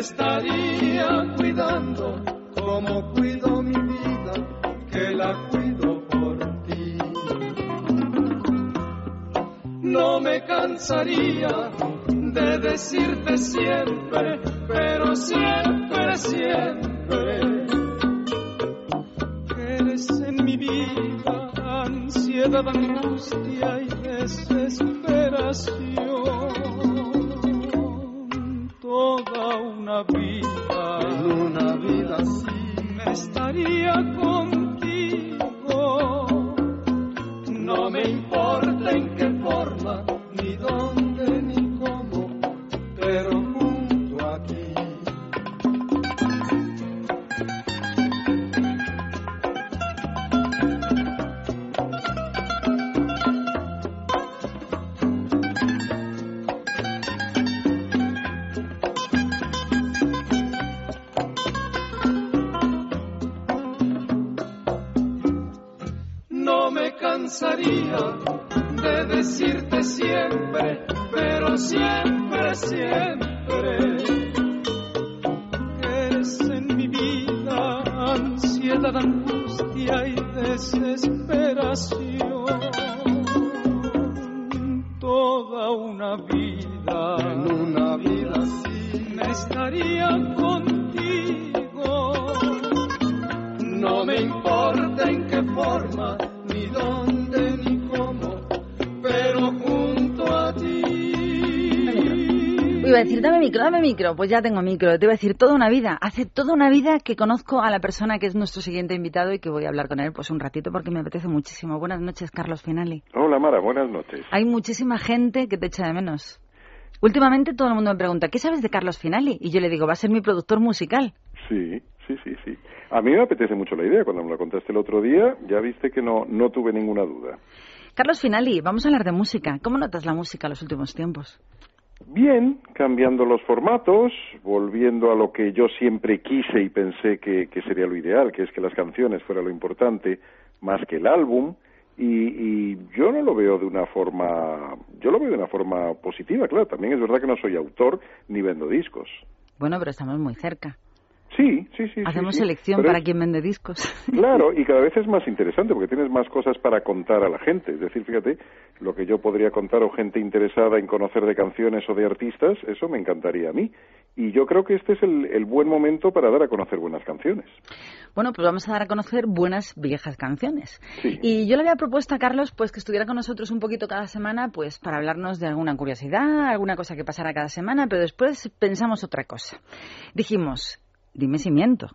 estaría cuidando como cuido mi vida, que la cuido por ti. No me cansaría de decirte siempre, pero siempre, siempre, que eres en mi vida ansiedad, angustia y desesperación Pues ya tengo micro. Te iba a decir, toda una vida. Hace toda una vida que conozco a la persona que es nuestro siguiente invitado y que voy a hablar con él pues un ratito porque me apetece muchísimo. Buenas noches, Carlos Finali. Hola Mara, buenas noches. Hay muchísima gente que te echa de menos. Últimamente todo el mundo me pregunta, ¿qué sabes de Carlos Finali? Y yo le digo, va a ser mi productor musical. Sí, sí, sí, sí. A mí me apetece mucho la idea. Cuando me la contaste el otro día, ya viste que no, no tuve ninguna duda. Carlos Finali, vamos a hablar de música. ¿Cómo notas la música en los últimos tiempos? Bien, cambiando los formatos, volviendo a lo que yo siempre quise y pensé que, que sería lo ideal, que es que las canciones fuera lo importante más que el álbum. Y, y yo no lo veo de una forma, yo lo veo de una forma positiva, claro. También es verdad que no soy autor ni vendo discos. Bueno, pero estamos muy cerca. Sí, sí, sí. sí, Hacemos sí. selección para es- quien vende discos. [laughs] Claro, y cada vez es más interesante porque tienes más cosas para contar a la gente. Es decir, fíjate, lo que yo podría contar o gente interesada en conocer de canciones o de artistas, eso me encantaría a mí. Y yo creo que este es el, el buen momento para dar a conocer buenas canciones. Bueno, pues vamos a dar a conocer buenas viejas canciones. Sí. Y yo le había propuesto a Carlos pues que estuviera con nosotros un poquito cada semana pues para hablarnos de alguna curiosidad, alguna cosa que pasara cada semana, pero después pensamos otra cosa. Dijimos, dime si miento.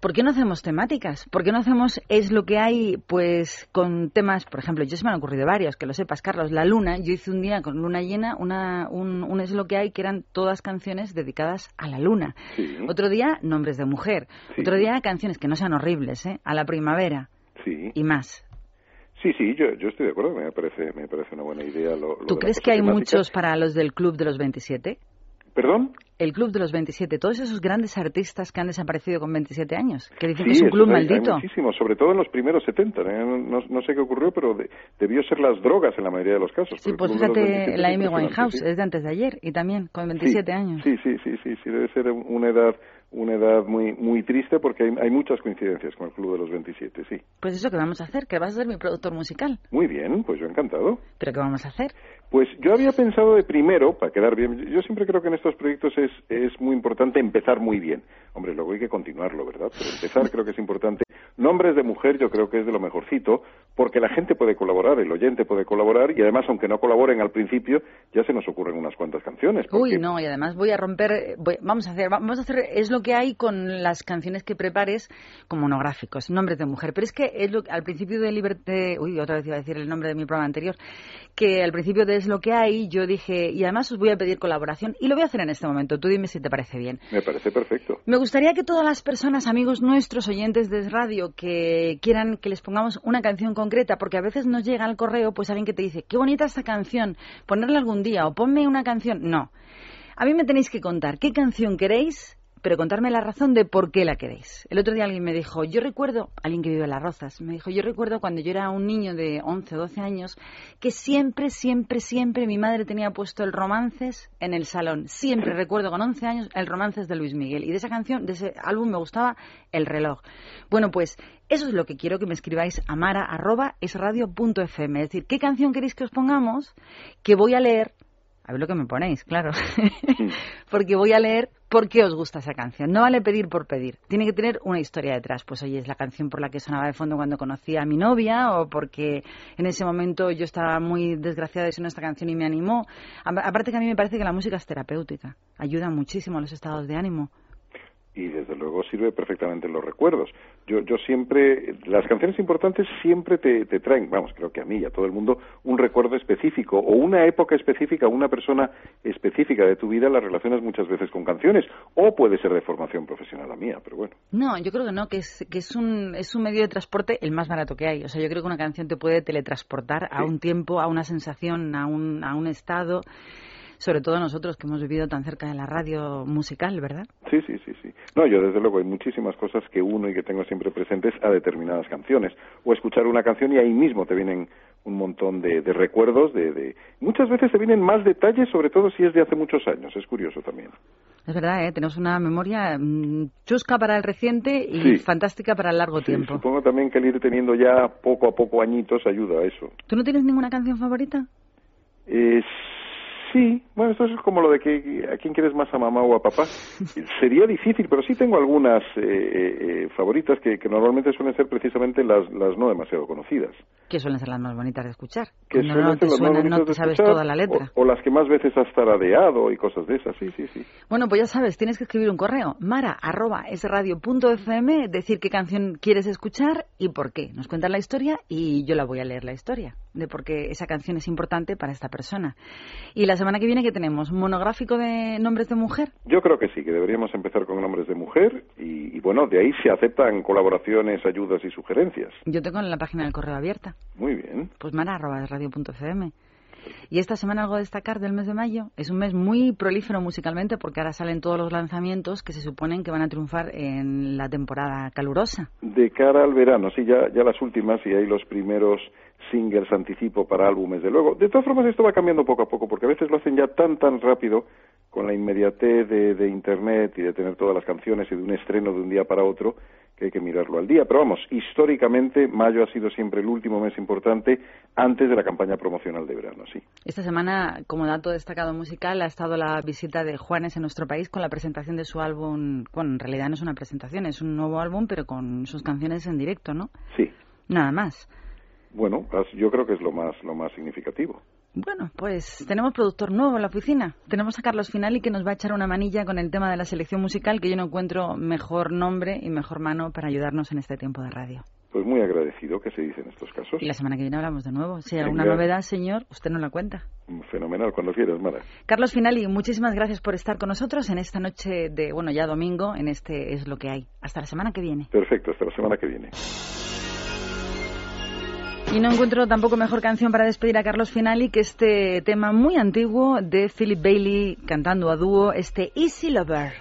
¿Por qué no hacemos temáticas? ¿Por qué no hacemos es lo que hay pues con temas, por ejemplo, yo se me han ocurrido varios, que lo sepas, Carlos, la luna, yo hice un día con luna llena una, un, un es lo que hay que eran todas canciones dedicadas a la luna. Sí. Otro día, nombres de mujer. Sí. Otro día, canciones que no sean horribles, ¿eh? A la primavera Sí, y más. sí, sí, yo, yo estoy de acuerdo, me parece, me parece una buena idea. Lo, lo ¿Tú crees que hay temática. muchos para los del Club de los 27? ¿Perdón? El Club de los 27, todos esos grandes artistas que han desaparecido con 27 años, que dicen Sí, que es un club hay- hay maldito. muchísimos, sobre todo en los primeros 70. ¿eh? No, no- sé qué ocurrió, pero de- debió ser las drogas en la mayoría de los casos. Sí, pues fíjate, 27 la Amy Winehouse sí. es de antes de ayer y también con 27 sí, años. Sí, sí, sí, sí, sí, debe ser una edad una edad muy muy triste porque hay, hay muchas coincidencias con el Club de los 27, sí. Pues eso que vamos a hacer, que vas a ser mi productor musical. Muy bien, pues yo encantado. ¿Pero qué vamos a hacer? Pues yo había pensado de primero, para quedar bien, yo siempre creo que en estos proyectos es, es muy importante empezar muy bien. Hombre, luego hay que continuarlo, ¿verdad? Pero empezar creo que es importante Nombres de mujer yo creo que es de lo mejorcito, porque la gente puede colaborar, el oyente puede colaborar, y además, aunque no colaboren al principio, ya se nos ocurren unas cuantas canciones. Uy, no, y además voy a romper, voy- vamos a hacer, vamos a hacer, es lo que hay con las canciones que prepares como monográficos, nombres de mujer. Pero es que es lo, al principio de Liberté, uy, otra vez iba a decir el nombre de mi programa anterior, que al principio de es lo que hay, yo dije, y además os voy a pedir colaboración, y lo voy a hacer en este momento. Tú dime si te parece bien. Me parece perfecto. Me gustaría que todas las personas, amigos nuestros, oyentes de radio, que quieran que les pongamos una canción concreta, porque a veces nos llega al correo, pues alguien que te dice, qué bonita esta canción, ponerla algún día, o ponme una canción. No. A mí me tenéis que contar qué canción queréis, pero contarme la razón de por qué la queréis. El otro día alguien me dijo, yo recuerdo, alguien que vive en Las Rozas, me dijo, yo recuerdo cuando yo era un niño de 11 o 12 años, que siempre, siempre, siempre mi madre tenía puesto el romances en el salón. Siempre recuerdo con 11 años el romances de Luis Miguel. Y de esa canción, de ese álbum me gustaba El reloj. Bueno, pues eso es lo que quiero que me escribáis a mara.esradio.fm. Es decir, ¿qué canción queréis que os pongamos? Que voy a leer a ver lo que me ponéis, claro. [laughs] Porque voy a leer por qué os gusta esa canción. No vale pedir por pedir. Tiene que tener una historia detrás. Pues oye, es la canción por la que sonaba de fondo cuando conocí a mi novia o porque en ese momento yo estaba muy desgraciada de sonar esta canción y me animó. Aparte que a mí me parece que la música es terapéutica. Ayuda muchísimo a los estados de ánimo. Y desde luego sirve perfectamente en los recuerdos. Yo, yo siempre, las canciones importantes siempre te, te traen, vamos, creo que a mí y a todo el mundo, un recuerdo específico o una época específica, una persona específica de tu vida, las relacionas muchas veces con canciones, o puede ser de formación profesional la mía, pero bueno. No, yo creo que no, que es, que es un, es un medio de transporte el más barato que hay. O sea, yo creo que una canción te puede teletransportar a Sí. un tiempo, a una sensación, a un, a un estado. Sobre todo nosotros que hemos vivido tan cerca de la radio musical, ¿verdad? Sí, sí, sí, sí. No, yo desde luego hay muchísimas cosas que uno y que tengo siempre presentes a determinadas canciones. O escuchar una canción y ahí mismo te vienen un montón de, de recuerdos, de, de... Muchas veces te vienen más detalles, sobre todo si es de hace muchos años. Es curioso también. Es verdad, ¿eh? tenemos una memoria mm, chusca para el reciente y Sí. fantástica para el largo Sí, tiempo. supongo también que el ir teniendo ya poco a poco añitos ayuda a eso. ¿Tú no tienes ninguna canción favorita? Eh, sí, bueno, esto es como lo de que a quién quieres más, a mamá o a papá. Sería difícil, pero sí tengo algunas eh, eh, eh, favoritas que, que normalmente suelen ser precisamente las, las no demasiado conocidas. Que suelen ser las más bonitas de escuchar. Que no ser te las más suenan, no te de sabes escuchar, toda la letra. O, o las que más veces has taradeado y cosas de esas, sí, sí, sí. Bueno, pues ya sabes, tienes que escribir un correo, mara arroba esradio.fm, decir qué canción quieres escuchar y por qué. Nos cuentan la historia y yo la voy a leer la historia de por qué esa canción es importante para esta persona. Y la semana que viene, ¿qué tenemos? ¿Monográfico de nombres de mujer? Yo creo que sí, que deberíamos empezar con nombres de mujer y, y bueno, de ahí se aceptan colaboraciones, ayudas y sugerencias. Yo tengo en la página del correo abierta, Muy bien. pues mara arroba esradio.fm. Y esta semana algo destacar del mes de mayo. Es un mes muy prolífero musicalmente porque ahora salen todos los lanzamientos que se suponen que van a triunfar en la temporada calurosa. De cara al verano, sí, ya, ya las últimas y hay los primeros singles anticipo para álbumes, de luego. De todas formas, esto va cambiando poco a poco, porque a veces lo hacen ya tan, tan rápido, con la inmediatez de, de Internet y de tener todas las canciones y de un estreno de un día para otro, que hay que mirarlo al día. Pero vamos, históricamente, mayo ha sido siempre el último mes importante antes de la campaña promocional de verano, sí. Esta semana, como dato destacado musical, ha estado la visita de Juanes en nuestro país con la presentación de su álbum. Bueno, en realidad no es una presentación, es un nuevo álbum, pero con sus canciones en directo, ¿no? Sí. Nada más. Bueno, as- yo creo que es lo más, lo más significativo. Bueno, pues tenemos productor nuevo en la oficina. Tenemos a Carlos Finali que nos va a echar una manilla con el tema de la selección musical, que yo no encuentro mejor nombre y mejor mano para ayudarnos en este tiempo de radio. Pues muy agradecido que se dice en estos casos. Y la semana que viene hablamos de nuevo. Si hay alguna Venga. novedad, señor, usted nos la cuenta. Fenomenal, cuando quieras, Mara. Carlos Finali, muchísimas gracias por estar con nosotros en esta noche de, bueno, ya domingo, en este Es lo que hay. Hasta la semana que viene. Perfecto, hasta la semana que viene. Y no encuentro tampoco mejor canción para despedir a Carlos Finali que este tema muy antiguo de Philip Bailey cantando a dúo, este Easy Lover.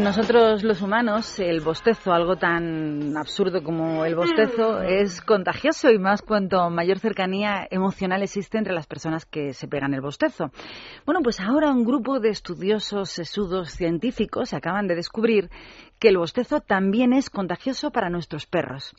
En nosotros los humanos, el bostezo, algo tan absurdo como el bostezo, es contagioso y más cuanto mayor cercanía emocional existe entre las personas que se pegan el bostezo. Bueno, pues ahora un grupo de estudiosos sesudos científicos acaban de descubrir que el bostezo también es contagioso para nuestros perros.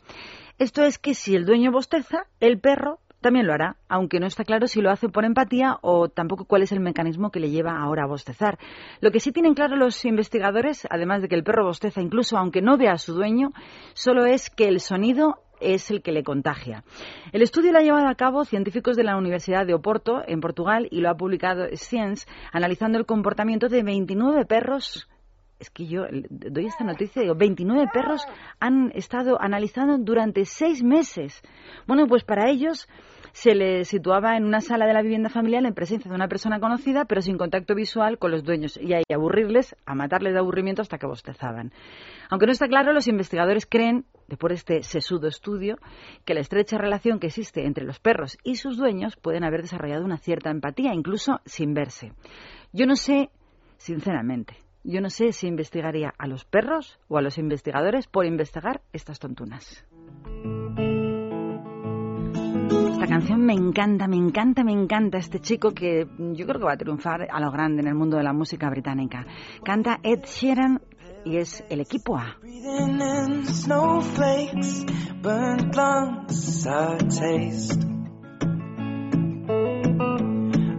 Esto es que si el dueño bosteza, el perro también lo hará, aunque no está claro si lo hace por empatía o tampoco cuál es el mecanismo que le lleva ahora a bostezar. Lo que sí tienen claro los investigadores, además de que el perro bosteza incluso aunque no vea a su dueño, solo es que el sonido es el que le contagia. El estudio lo ha llevado a cabo científicos de la Universidad de Oporto, en Portugal, y lo ha publicado Science, analizando el comportamiento de 29 perros es que yo doy esta noticia, digo, 29 perros han estado analizando durante seis meses. Bueno, pues para ellos se les situaba en una sala de la vivienda familiar en presencia de una persona conocida, pero sin contacto visual con los dueños, y ahí aburrirles, a matarles de aburrimiento hasta que bostezaban. Aunque no está claro, los investigadores creen, después de este sesudo estudio, que la estrecha relación que existe entre los perros y sus dueños pueden haber desarrollado una cierta empatía, incluso sin verse. Yo no sé, sinceramente, yo no sé si investigaría a los perros o a los investigadores por investigar estas tontunas. Esta canción me encanta, me encanta, me encanta este chico que yo creo que va a triunfar a lo grande en el mundo de la música británica. Canta Ed Sheeran y es el equipo A.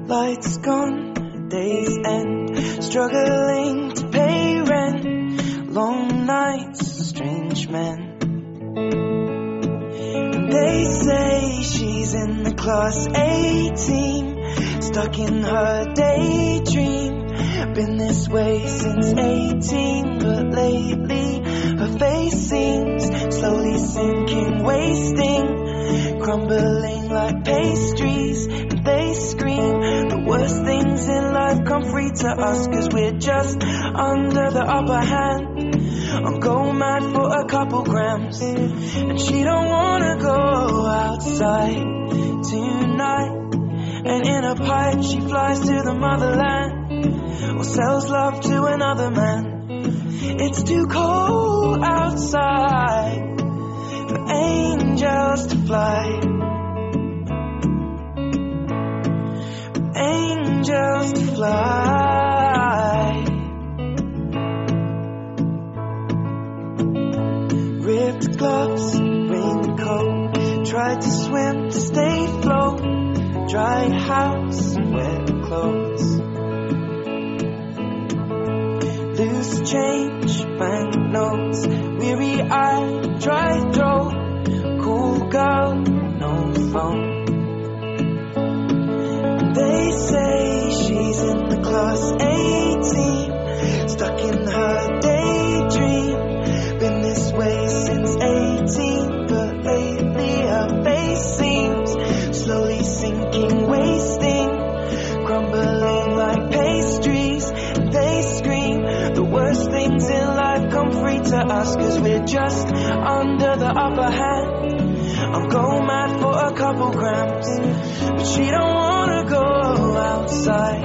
Lights gone, days end, struggling to pay rent. Long nights, strange men. They say she's in the class A team, stuck in her daydream. Been this way since 18, but lately her face seems slowly sinking, wasting, crumbling like pastries. And they scream the worst things in life come free to us, cause we're just under the upper hand. I'll go mad for a couple grams, and she don't wanna go outside tonight. And in a pipe, she flies to the motherland or sells love to another man. It's too cold outside for angels to fly. For angels to fly. Gloves, raincoat, tried to swim to stay afloat. Dry house, wet clothes. Loose change, banknotes, weary eye, dry throat. Cool girl, no phone. They say she's in the class 18, stuck in her daydream. Free to us, cause we're just under the upper hand. I'll go mad for a couple grams, but she don't wanna go outside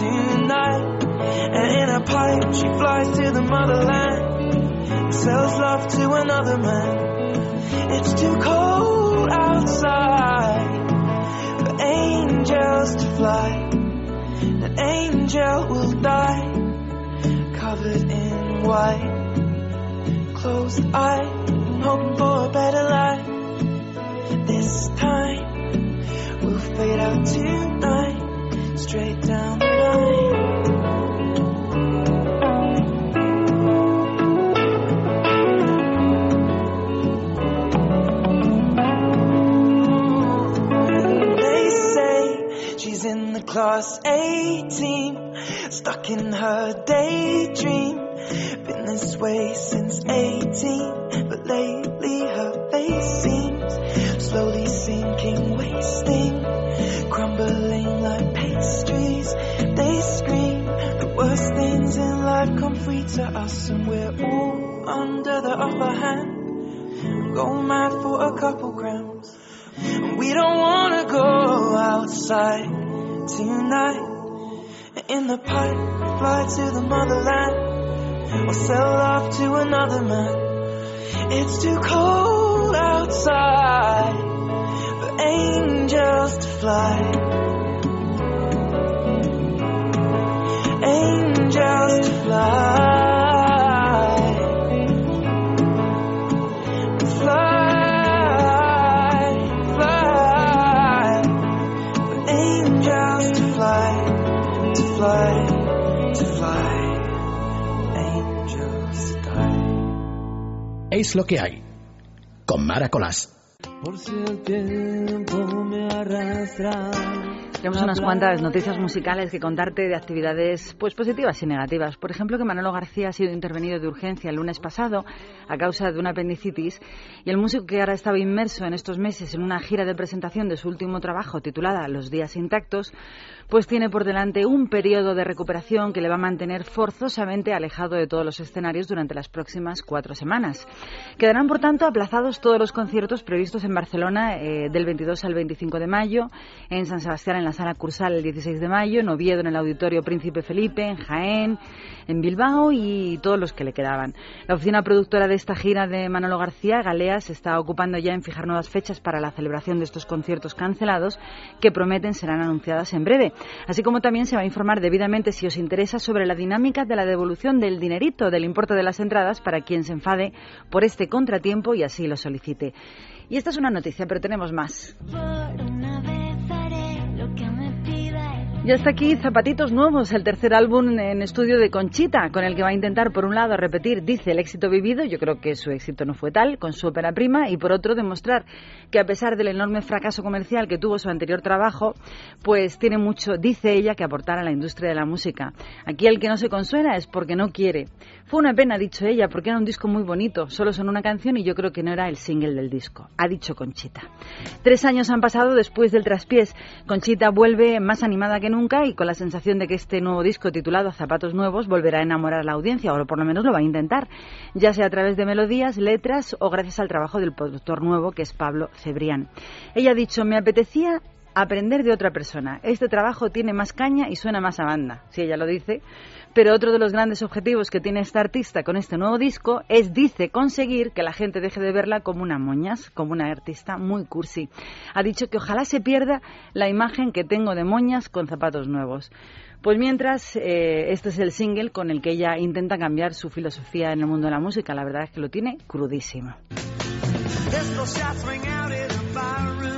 tonight. And in a pipe, she flies to the motherland, sells love to another man. It's too cold outside for angels to fly. An angel will die, covered in white, closed eye, hoping for a better life. This time we'll fade out tonight, straight down the line. They say she's in the class 18, stuck in her daydream. This way since 18, but lately her face seems slowly sinking, wasting, crumbling like pastries. They scream the worst things in life come free to us, and we're all under the upper hand. Go mad for a couple grams. And we don't wanna go outside tonight. In the pipe, fly to the motherland. Or sell off to another man. It's too cold outside for angels to fly. Es lo que hay. Con Mara Colás. Por si el tiempo me arrastra. Tenemos unas cuantas noticias musicales que contarte de actividades pues positivas y negativas. Por ejemplo, que Manolo García ha sido intervenido de urgencia el lunes pasado a causa de una apendicitis y el músico que ahora estaba inmerso en estos meses en una gira de presentación de su último trabajo titulada Los días intactos, pues tiene por delante un periodo de recuperación que le va a mantener forzosamente alejado de todos los escenarios durante las próximas cuatro semanas. Quedarán, por tanto, aplazados todos los conciertos previstos en Barcelona eh, del 22 al 25 de mayo, en San Sebastián en la Sala Cursal el 16 de mayo, en Oviedo en el Auditorio Príncipe Felipe, en Jaén, en Bilbao y todos los que le quedaban. La oficina productora de esta gira de Manolo García, Galea, se está ocupando ya en fijar nuevas fechas para la celebración de estos conciertos cancelados que prometen serán anunciadas en breve. Así como también se va a informar debidamente si os interesa sobre la dinámica de la devolución del dinerito del importe de las entradas para quien se enfade por este contratiempo y así lo solicite. Y esta es una noticia, pero tenemos más. Ya está aquí Zapatitos Nuevos, el tercer álbum en estudio de Conchita, con el que va a intentar, por un lado, repetir, dice, el éxito vivido, yo creo que su éxito no fue tal, con su ópera prima, y por otro, demostrar que a pesar del enorme fracaso comercial que tuvo su anterior trabajo, pues tiene mucho, dice ella, que aportar a la industria de la música. Aquí el que no se consuela es porque no quiere. Fue una pena, ha dicho ella, porque era un disco muy bonito, solo son una canción y yo creo que no era el single del disco, ha dicho Conchita. Tres años han pasado después del traspiés. Conchita vuelve más animada que nunca y con la sensación de que este nuevo disco titulado Zapatos Nuevos volverá a enamorar a la audiencia, o por lo menos lo va a intentar, ya sea a través de melodías, letras o gracias al trabajo del productor nuevo que es Pablo Cebrián. Ella ha dicho, me apetecía aprender de otra persona. Este trabajo tiene más caña y suena más a banda, si ella lo dice. Pero otro de los grandes objetivos que tiene esta artista con este nuevo disco es, dice, conseguir que la gente deje de verla como una moñas, como una artista muy cursi. Ha dicho que ojalá se pierda la imagen que tengo de moñas con zapatos nuevos. Pues mientras, eh, este es el single con el que ella intenta cambiar su filosofía en el mundo de la música. La verdad es que lo tiene crudísimo.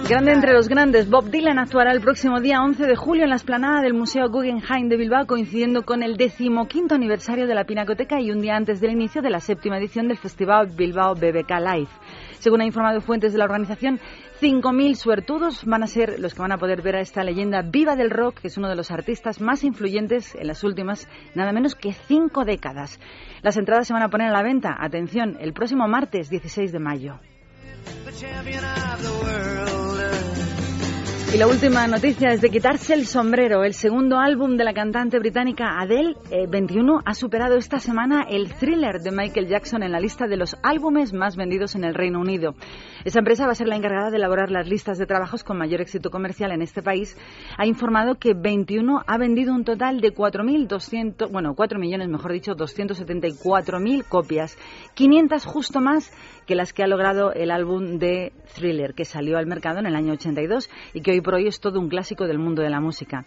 Grande entre los grandes, Bob Dylan actuará el próximo día 11 de julio en la esplanada del Museo Guggenheim de Bilbao, coincidiendo con el decimoquinto aniversario de la Pinacoteca y un día antes del inicio de la séptima edición del Festival Bilbao BBK Live. Según ha informado fuentes de la organización, 5.000 suertudos van a ser los que van a poder ver a esta leyenda viva del rock, que es uno de los artistas más influyentes en las últimas nada menos que cinco décadas. Las entradas se van a poner a la venta, atención, el próximo martes 16 de mayo. Y la última noticia es de quitarse el sombrero. El segundo álbum de la cantante británica Adele, eh, 21, ha superado esta semana el thriller de Michael Jackson en la lista de los álbumes más vendidos en el Reino Unido. Esa empresa va a ser la encargada de elaborar las listas de trabajos con mayor éxito comercial en este país. Ha informado que 21 ha vendido un total de 4.200, bueno, 4 millones, mejor dicho, 274.000 copias. 500 justo más que las que ha logrado el álbum de Thriller, que salió al mercado en el año 82 y que hoy por hoy es todo un clásico del mundo de la música.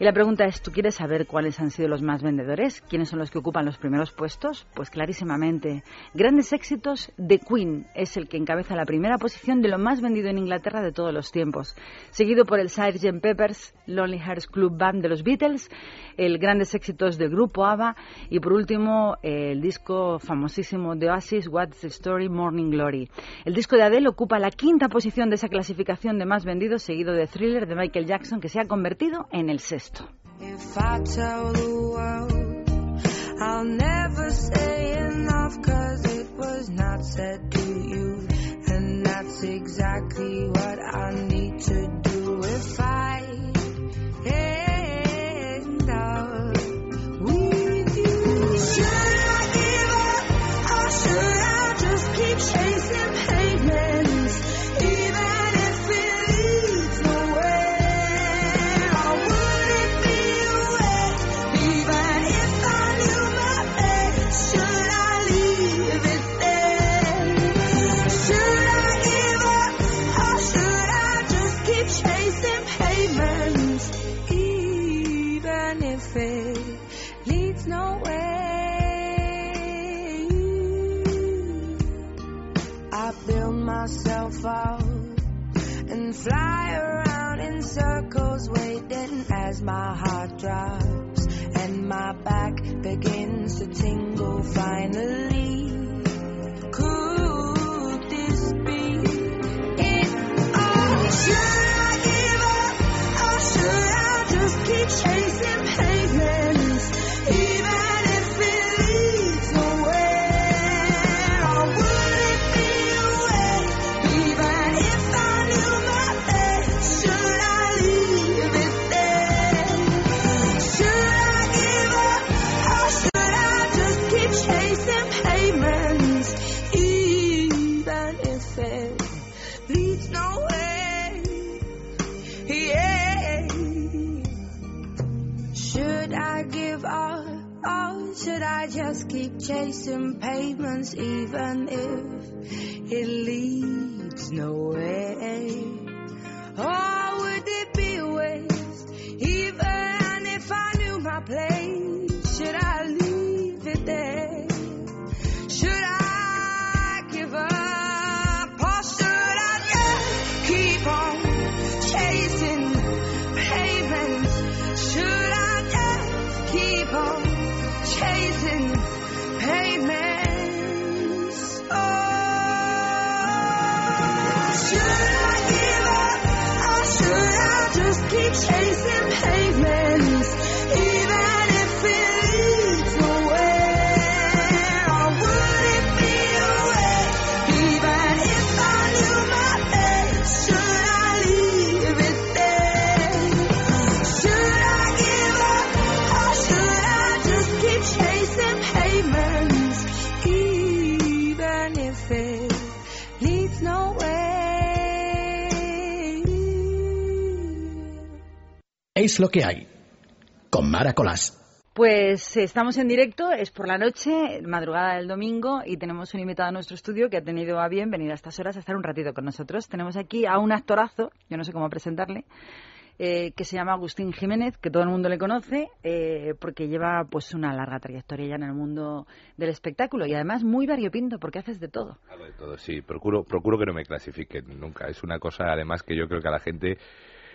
Y la pregunta es, ¿tú quieres saber cuáles han sido los más vendedores? ¿Quiénes son los que ocupan los primeros puestos? Pues clarísimamente. Grandes éxitos, The Queen es el que encabeza la primera posición de lo más vendido en Inglaterra de todos los tiempos, seguido por el Sgt. Pepper's Lonely Hearts Club Band de los Beatles, el grandes éxitos del grupo ABBA y por último el disco famosísimo de Oasis, What's the Story, Morning Glory. El disco de Adele ocupa la quinta posición de esa clasificación de más vendidos, seguido de Thriller de Michael Jackson, que se ha convertido en el sexto. Up and fly around in circles, waiting as my heart drops and my back begins to tingle finally. Just keep chasing pavements even if it leads nowhere? Or would it be a waste? Even if I knew my place, Es lo que hay. Con Mara Colás. Pues eh, estamos en directo, es por la noche, madrugada del domingo, y tenemos un invitado a nuestro estudio que ha tenido a bien venir a estas horas a estar un ratito con nosotros. Tenemos aquí a un actorazo, yo no sé cómo presentarle, eh, que se llama Agustín Jiménez, que todo el mundo le conoce, eh, porque lleva pues una larga trayectoria ya en el mundo del espectáculo y además muy variopinto, porque haces de todo. Hago de todo, sí. Procuro, procuro que no me clasifiquen nunca. Es una cosa, además, que yo creo que a la gente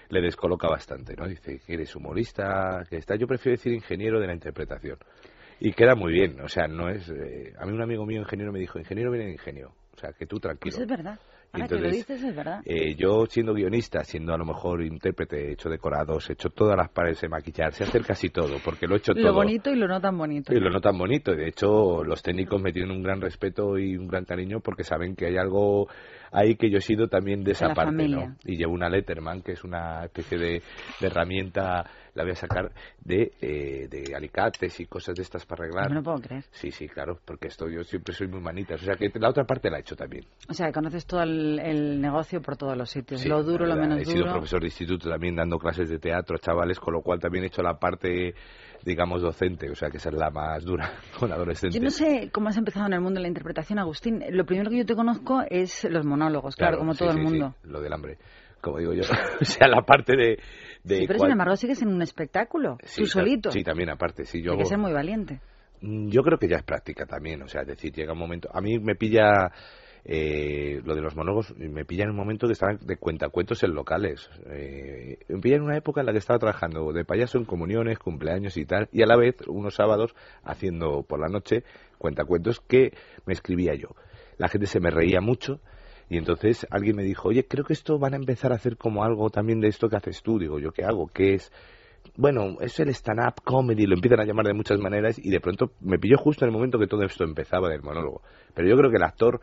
le descoloca bastante, ¿no? Dice que eres humorista, que está. Yo prefiero decir ingeniero de la interpretación. Y queda muy bien, o sea, no es... eh, a mí un amigo mío ingeniero me dijo, ingeniero viene de ingenio. O sea, que tú tranquilo. Pues es verdad. Ahora que lo entonces, dices, es verdad. Eh, yo siendo guionista, siendo a lo mejor intérprete, he hecho decorados, he hecho todas las paredes de maquillar, sé hacer casi todo, porque lo he hecho Lo todo. bonito y lo no tan bonito. Y lo no tan bonito. Y de hecho, los técnicos me tienen un gran respeto y un gran cariño porque saben que hay algo ahí que yo he sido también de esa parte. ¿no? Y llevo una Letterman, que es una especie de, de herramienta, la voy a sacar de, eh, de alicates y cosas de estas para arreglar. No me lo puedo creer. Sí, sí, claro, porque esto yo siempre soy muy manitas. O sea que la otra parte la he hecho también. O sea, conoces todo el, el negocio por todos los sitios. Sí, lo duro, lo menos He sido duro. profesor de instituto también dando clases de teatro a chavales, con lo cual también he hecho la parte, digamos, docente, o sea que esa es la más dura [laughs] con adolescentes. Yo no sé cómo has empezado en el mundo de la interpretación, Agustín. Lo primero que yo te conozco es los monólogos, claro, como sí, todo sí, el sí, mundo. lo del hambre, como digo yo. [laughs] o sea, la parte de... pero cual- sin embargo sigues en un espectáculo, tú solito. Sí, también aparte, sí. Yo Hay que ser muy valiente. Mm, Yo creo que ya es práctica también, o sea, es decir, llega un momento. A mí me pilla eh, lo de los monólogos, me pilla en un momento que estaba de cuentacuentos en locales. Eh, me pilla en una época en la que estaba trabajando de payaso en comuniones, cumpleaños y tal, y a la vez unos sábados haciendo por la noche cuentacuentos que me escribía yo. La gente se me reía mucho. Y entonces alguien me dijo, oye, creo que esto van a empezar a hacer como algo también de esto que haces tú. Digo, ¿yo qué hago? ¿Qué es? bueno, es el stand-up comedy, lo empiezan a llamar de muchas maneras y de pronto me pilló justo en el momento que todo esto empezaba del monólogo. Pero yo creo que el actor,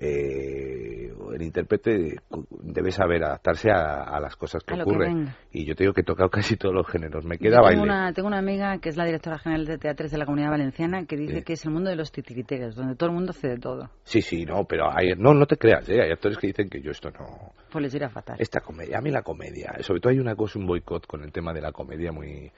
eh, el intérprete, debe saber adaptarse a, a las cosas que ocurren. y yo te digo que he tocado [laughs] casi todos los géneros. Me queda tengo baile. una, tengo una amiga que es la directora general de teatros de la Comunidad Valenciana que dice Sí. que es el mundo de los titiriteros, donde todo el mundo hace de todo. Sí, sí, no, pero hay, no, no te creas, ¿eh? hay actores que dicen que yo esto no... Pues les irá fatal. Esta comedia, a mí la comedia, sobre todo hay una cosa, un boicot con el tema de la comedia muy...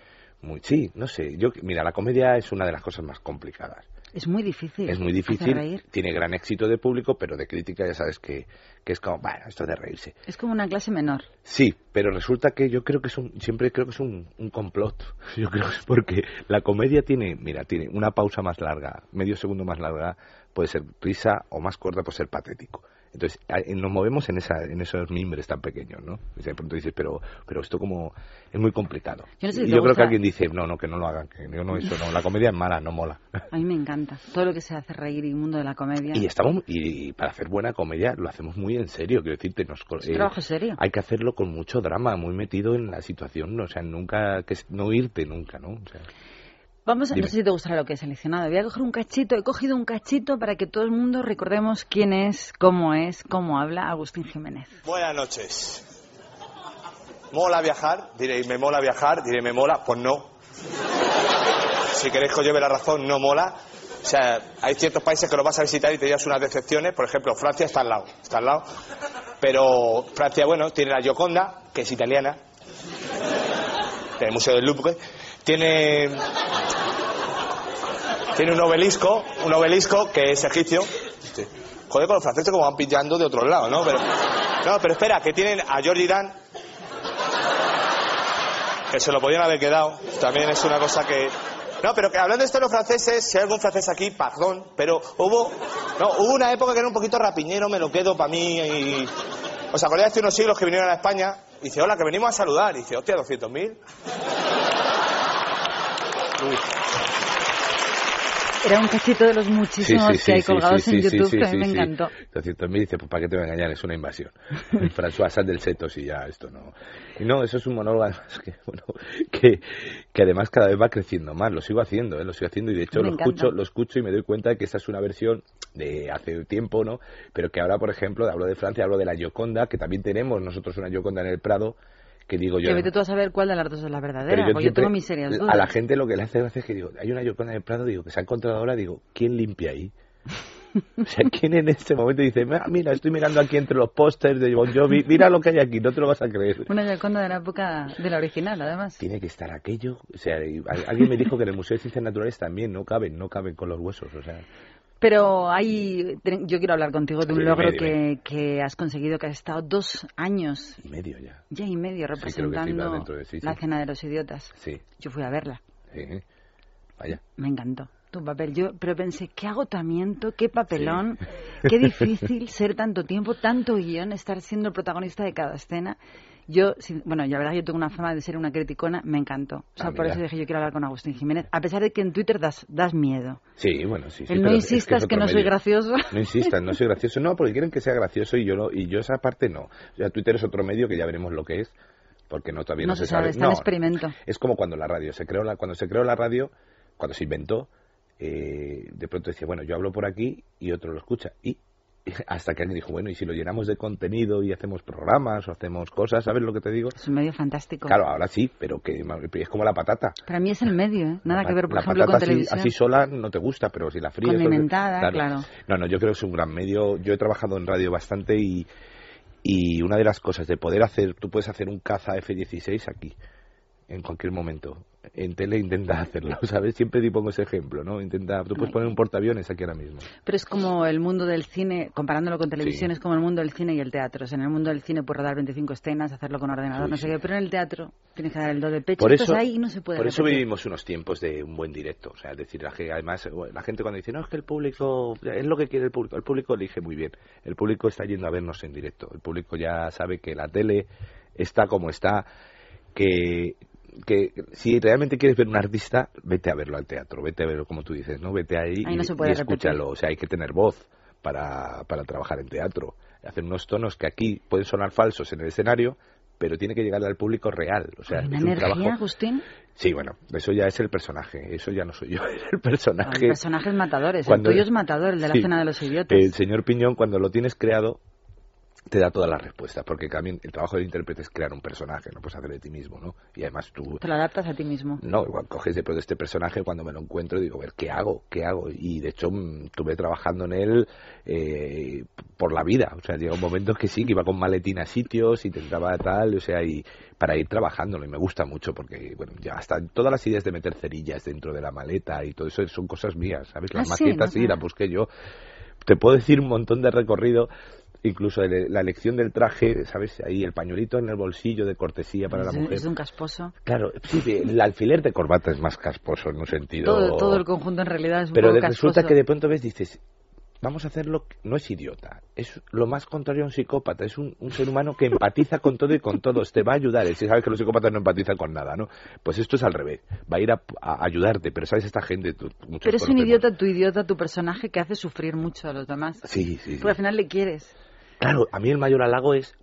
muy sí, no sé, yo mira, la comedia es una de las cosas más complicadas. Es muy difícil. Es muy difícil, reír. tiene gran éxito de público, pero de crítica ya sabes que, que es como, bueno, esto es de reírse. Es como una clase menor. Sí, pero resulta que yo creo que es un, siempre creo que es un, un complot. [laughs] Yo creo que es porque la comedia tiene, mira, tiene una pausa más larga, medio segundo más larga, puede ser risa o más corta puede ser patético. Entonces, eh, nos movemos en, esa, en esos mimbres tan pequeños, ¿no? Y de pronto dices, pero, pero esto como es muy complicado. Yo no sé si y yo creo que alguien dice, no, no, que no lo hagan, que yo no, eso no, la comedia es mala, no mola. [laughs] A mí me encanta. Todo lo que se hace reír y el mundo de la comedia. Y estamos y, para hacer buena comedia lo hacemos muy en serio, quiero decirte, nos, Es un trabajo serio. hay que hacerlo con mucho drama, muy metido en la situación, ¿no? o sea, nunca que no irte nunca, ¿no? O sea, Vamos, a, no sé si te gustará lo que he seleccionado. Voy a coger un cachito, he cogido un cachito para que todo el mundo recordemos quién es, cómo es, cómo habla Agustín Jiménez. Buenas noches. ¿Mola viajar? Diréis, ¿me mola viajar? Diré, ¿me mola? Pues no. Si queréis que os lleve la razón, no mola. O sea, hay ciertos países que los vas a visitar y te llevas unas decepciones. Por ejemplo, Francia está al lado. Está al lado. Pero Francia, bueno, tiene la Gioconda, que es italiana. Tiene el Museo del Louvre. Tiene... Tiene un obelisco, un obelisco que es egipcio. Sí. Joder, con los franceses como van pillando de otro lado, ¿no? Pero, no, pero espera, que tienen a George Irán, que se lo podían haber quedado. También es una cosa que... No, pero que hablando de esto de los franceses, si hay algún francés aquí, perdón, pero hubo... No, hubo una época que era un poquito rapiñero, me lo quedo para mí y... ¿Os acordáis hace unos siglos que vinieron a España? Y dice, hola, que venimos a saludar. Y dice, hostia, 200.000. Era un cachito de los muchísimos que hay colgados en YouTube sí, que a mí sí, me encantó. 200.000 dice, pues para qué te voy a engañar, es una invasión. [laughs] François sal del seto, sí, ya, esto no. Y no, eso es un monólogo además que, bueno, que, que además cada vez va creciendo más, lo sigo haciendo, ¿eh? lo sigo haciendo y de hecho Me lo encanta. escucho, lo escucho y me doy cuenta de que esa es una versión de hace tiempo, ¿no? Pero que ahora, por ejemplo, hablo de Francia, hablo de la Gioconda, que también tenemos nosotros una Gioconda en el Prado, que digo yo... Que vete tú a saber cuál de las dos es la verdadera, Pero yo porque yo tengo mis serias dudas. A la gente lo que le hace gracia es que digo, hay una Yoconda en el Prado, digo, que se ha encontrado ahora, digo, ¿quién limpia ahí? [laughs] O sea, ¿quién en ese momento dice, "Ah, mira, estoy mirando aquí entre los pósters de Bon Jovi, mira lo que hay aquí, no te lo vas a creer? Una Gioconda de la época de la original, además. Tiene que estar aquello, o sea, alguien me dijo que en el Museo de Ciencias Naturales también no caben, no caben con los huesos, o sea, Pero hay, yo quiero hablar contigo de un Sí, logro que, que has conseguido, que has estado dos años y medio ya, ya y medio sí, representando de la cena de los idiotas. sí, Yo fui a verla, sí, vaya. me encantó tu papel. Yo, pero pensé, qué agotamiento, qué papelón, qué difícil ser tanto tiempo, tanto guion, estar siendo el protagonista de cada escena. Yo, sin- bueno, la verdad yo tengo una fama de ser una criticona, me encantó. O sea, Ah, por eso dije yo quiero hablar con Agustín Jiménez, a pesar de que en Twitter das, das miedo. Sí, bueno, sí. sí, El no pero es que es insistas que, no soy gracioso. No insistas, no soy gracioso. No, porque quieren que sea gracioso y yo no, y yo esa parte no. O sea, Twitter es otro medio que ya veremos lo que es, porque no todavía no, No se sabe, está en experimento. Es como cuando la radio se creó la, cuando se creó la radio, cuando se inventó, eh, de pronto decía, bueno, yo hablo por aquí y otro lo escucha y [laughs] hasta que alguien dijo, bueno, y si lo llenamos de contenido y hacemos programas o hacemos cosas, ¿sabes lo que te digo? Es un medio fantástico. Claro, ahora sí, pero que es como la patata. Para mí es el medio, ¿eh? Nada La que ver, por la ejemplo, con patata así- televisión. Así, sola no te gusta, pero si la fríes... Condimentada, claro. No, no, yo creo que es un gran medio. Yo he trabajado en radio bastante y, y una de las cosas de poder hacer... Tú puedes hacer un caza F-16 aquí, en cualquier momento. En tele intenta hacerlo, [laughs] ¿sabes? Siempre te pongo ese ejemplo, ¿no? Intenta... Tú puedes poner un portaaviones aquí ahora mismo. Pero es como el mundo del cine, comparándolo con televisión, es como el mundo del cine y el teatro. O sea, en el mundo del cine puedes rodar 25 escenas, hacerlo con ordenador, Sí, no sé sí. qué, pero en el teatro tienes que dar el do de pecho. Por eso, ahí no se puede por eso vivimos unos tiempos de un buen directo. O sea, es decir, la además, la gente cuando dice, no, es que el público, es lo que quiere el público. El público elige muy bien. El público está yendo a vernos en directo. El público ya sabe que la tele está como está, que, que si realmente quieres ver un artista, vete a verlo al teatro, vete a verlo como tú dices, ¿no? Vete ahí, Ahí y, no y escúchalo. O sea, hay que tener voz para, para trabajar en teatro. Hacer unos tonos que aquí pueden sonar falsos en el escenario, pero tiene que llegar al público real. O sea, una es un energía, trabajo... Agustín. Sí, bueno, eso ya es el personaje, eso ya no soy yo, [laughs] es el personaje. personajes matadores. Cuando- el tuyo es matador, el de la Sí. cena de los idiotas. El señor Piñón, cuando lo tienes creado, te da todas las respuestas, porque también el trabajo del intérprete es crear un personaje, no puedes hacer de ti mismo, ¿no? Y además tú... Te lo adaptas a ti mismo. No, igual coges de pronto este personaje cuando me lo encuentro digo, a ver, ¿qué hago? ¿Qué hago? Y de hecho mm, estuve trabajando en él eh, por la vida. O sea, llega un momento que sí, que iba con maletín a sitios, intentaba tal, o sea, y para ir trabajándolo. Y me gusta mucho porque, bueno, ya hasta todas las ideas de meter cerillas dentro de la maleta y todo eso son cosas mías, ¿sabes? Las Ah, sí, maquetas no sí, las busqué yo. Te puedo decir un montón de recorrido incluso el- la elección del traje, ¿sabes? Ahí el pañuelito en el bolsillo de cortesía para la mujer. es un casposo. Claro, sí, el alfiler de corbata es más casposo en un sentido. Todo, todo el conjunto en realidad es un Pero poco de- casposo. resulta que de pronto ves, dices, vamos a hacerlo, no es idiota, es lo más contrario a un psicópata, es un, un ser humano que empatiza con todo y con todos, te va a ayudar, si sabes que los psicópatas no empatizan con nada, ¿no? Pues esto es al revés, va a ir a, a ayudarte, pero sabes, esta gente, tú, Pero es un idiota, tu idiota, tu personaje que hace sufrir mucho a los demás. Sí, sí, sí. Porque al final le quieres. Claro, a mí el mayor halago es,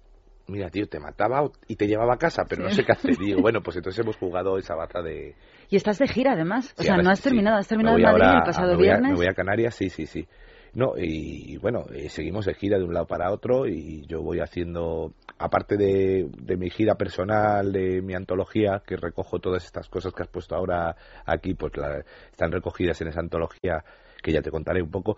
mira, tío, te mataba y te llevaba a casa, pero no sé qué hacer. Y [laughs] digo, bueno, pues entonces hemos jugado esa baza de... Y estás de gira además. O Sí, sea, no has terminado, has terminado en Madrid ahora el pasado me voy a- viernes. me voy a Canarias, sí, sí, sí. No, y bueno, eh, seguimos de gira de un lado para otro y yo voy haciendo, aparte de, de mi gira personal, de mi antología, que recojo todas estas cosas que has puesto ahora aquí, pues la- están recogidas en esa antología que ya te contaré un poco,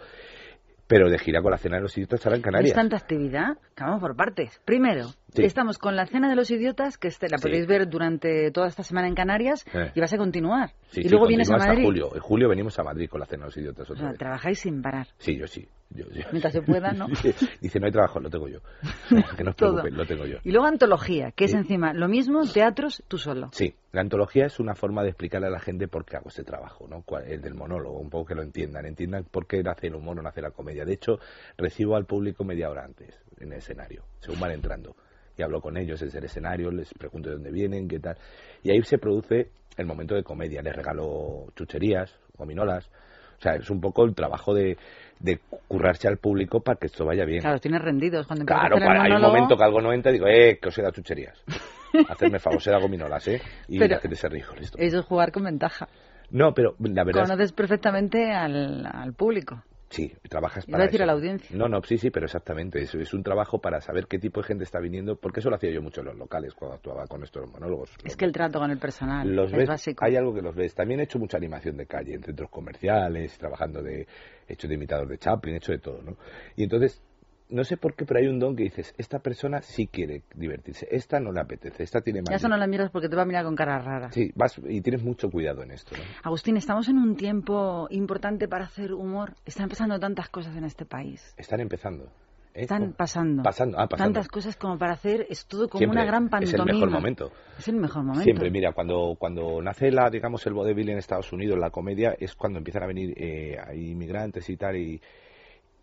pero de gira con la cena de los idiotas ahora en Es Canarias. tanta actividad que vamos por partes. Primero, Sí. estamos con la cena de los idiotas, que este, la Sí. podéis ver durante toda esta semana en Canarias, Eh. y vas a continuar. Sí, y luego vienes a continúa hasta Madrid. julio. En julio venimos a Madrid con la cena de los idiotas O otra sea, vez. trabajáis sin parar. Sí, yo sí. Yo- yo- Mientras se pueda, ¿no? [laughs] Dice, no hay trabajo, lo tengo yo. [laughs] [laughs] Que no os Todo. preocupéis, lo tengo yo. Y luego antología, que es encima lo mismo, teatros, tú solo. Sí, la antología es una forma de explicarle a la gente por qué hago este trabajo, ¿no? El del monólogo, un poco que lo entiendan, entiendan por qué nace el humor o nace la comedia. De hecho, recibo al público media hora antes en el escenario, según van entrando. Y hablo con ellos desde el escenario, les pregunto de dónde vienen, qué tal. Y ahí se produce el momento de comedia. Les regalo chucherías, gominolas. O sea, es un poco el trabajo de, de currarse al público para que esto vaya bien. Claro, tienes rendidos. Cuando Claro, para- hay un momento que algo no entra y digo, eh, que os he dado chucherías. [laughs] Hacerme favor, se da gominolas, ¿eh? Y Pero- la gente se ríe con esto. Eso es jugar con ventaja. No, pero la verdad es Conoces perfectamente al, al público. Sí, trabajas Iba para a decir eso. a la audiencia. No, no, sí, sí, pero exactamente. Es, es un trabajo para saber qué tipo de gente está viniendo, porque eso lo hacía yo mucho en los locales cuando actuaba con estos monólogos. Es que el trato con el personal los es ves, básico. hay algo que los ves. También he hecho mucha animación de calle, en centros comerciales, trabajando de, he hecho de imitador de Chaplin, he hecho de todo, ¿no? Y entonces, no sé por qué, pero hay un don que dices, esta persona sí quiere divertirse, esta no le apetece, esta tiene más... Ya eso no la miras porque te va a mirar con cara rara. Sí, vas, y tienes mucho cuidado en esto, ¿no? Agustín, estamos en un tiempo importante para hacer humor. Están pasando tantas cosas en este país. Están empezando. ¿eh? Están pasando. Pasando, ah, pasando. Tantas cosas como para hacer. Es todo como Siempre una gran es pantomima. el mejor momento. Es el mejor momento. Siempre, mira, cuando, cuando nace la, digamos, el vodevil en Estados Unidos, la comedia, es cuando empiezan a venir eh, inmigrantes y tal, y,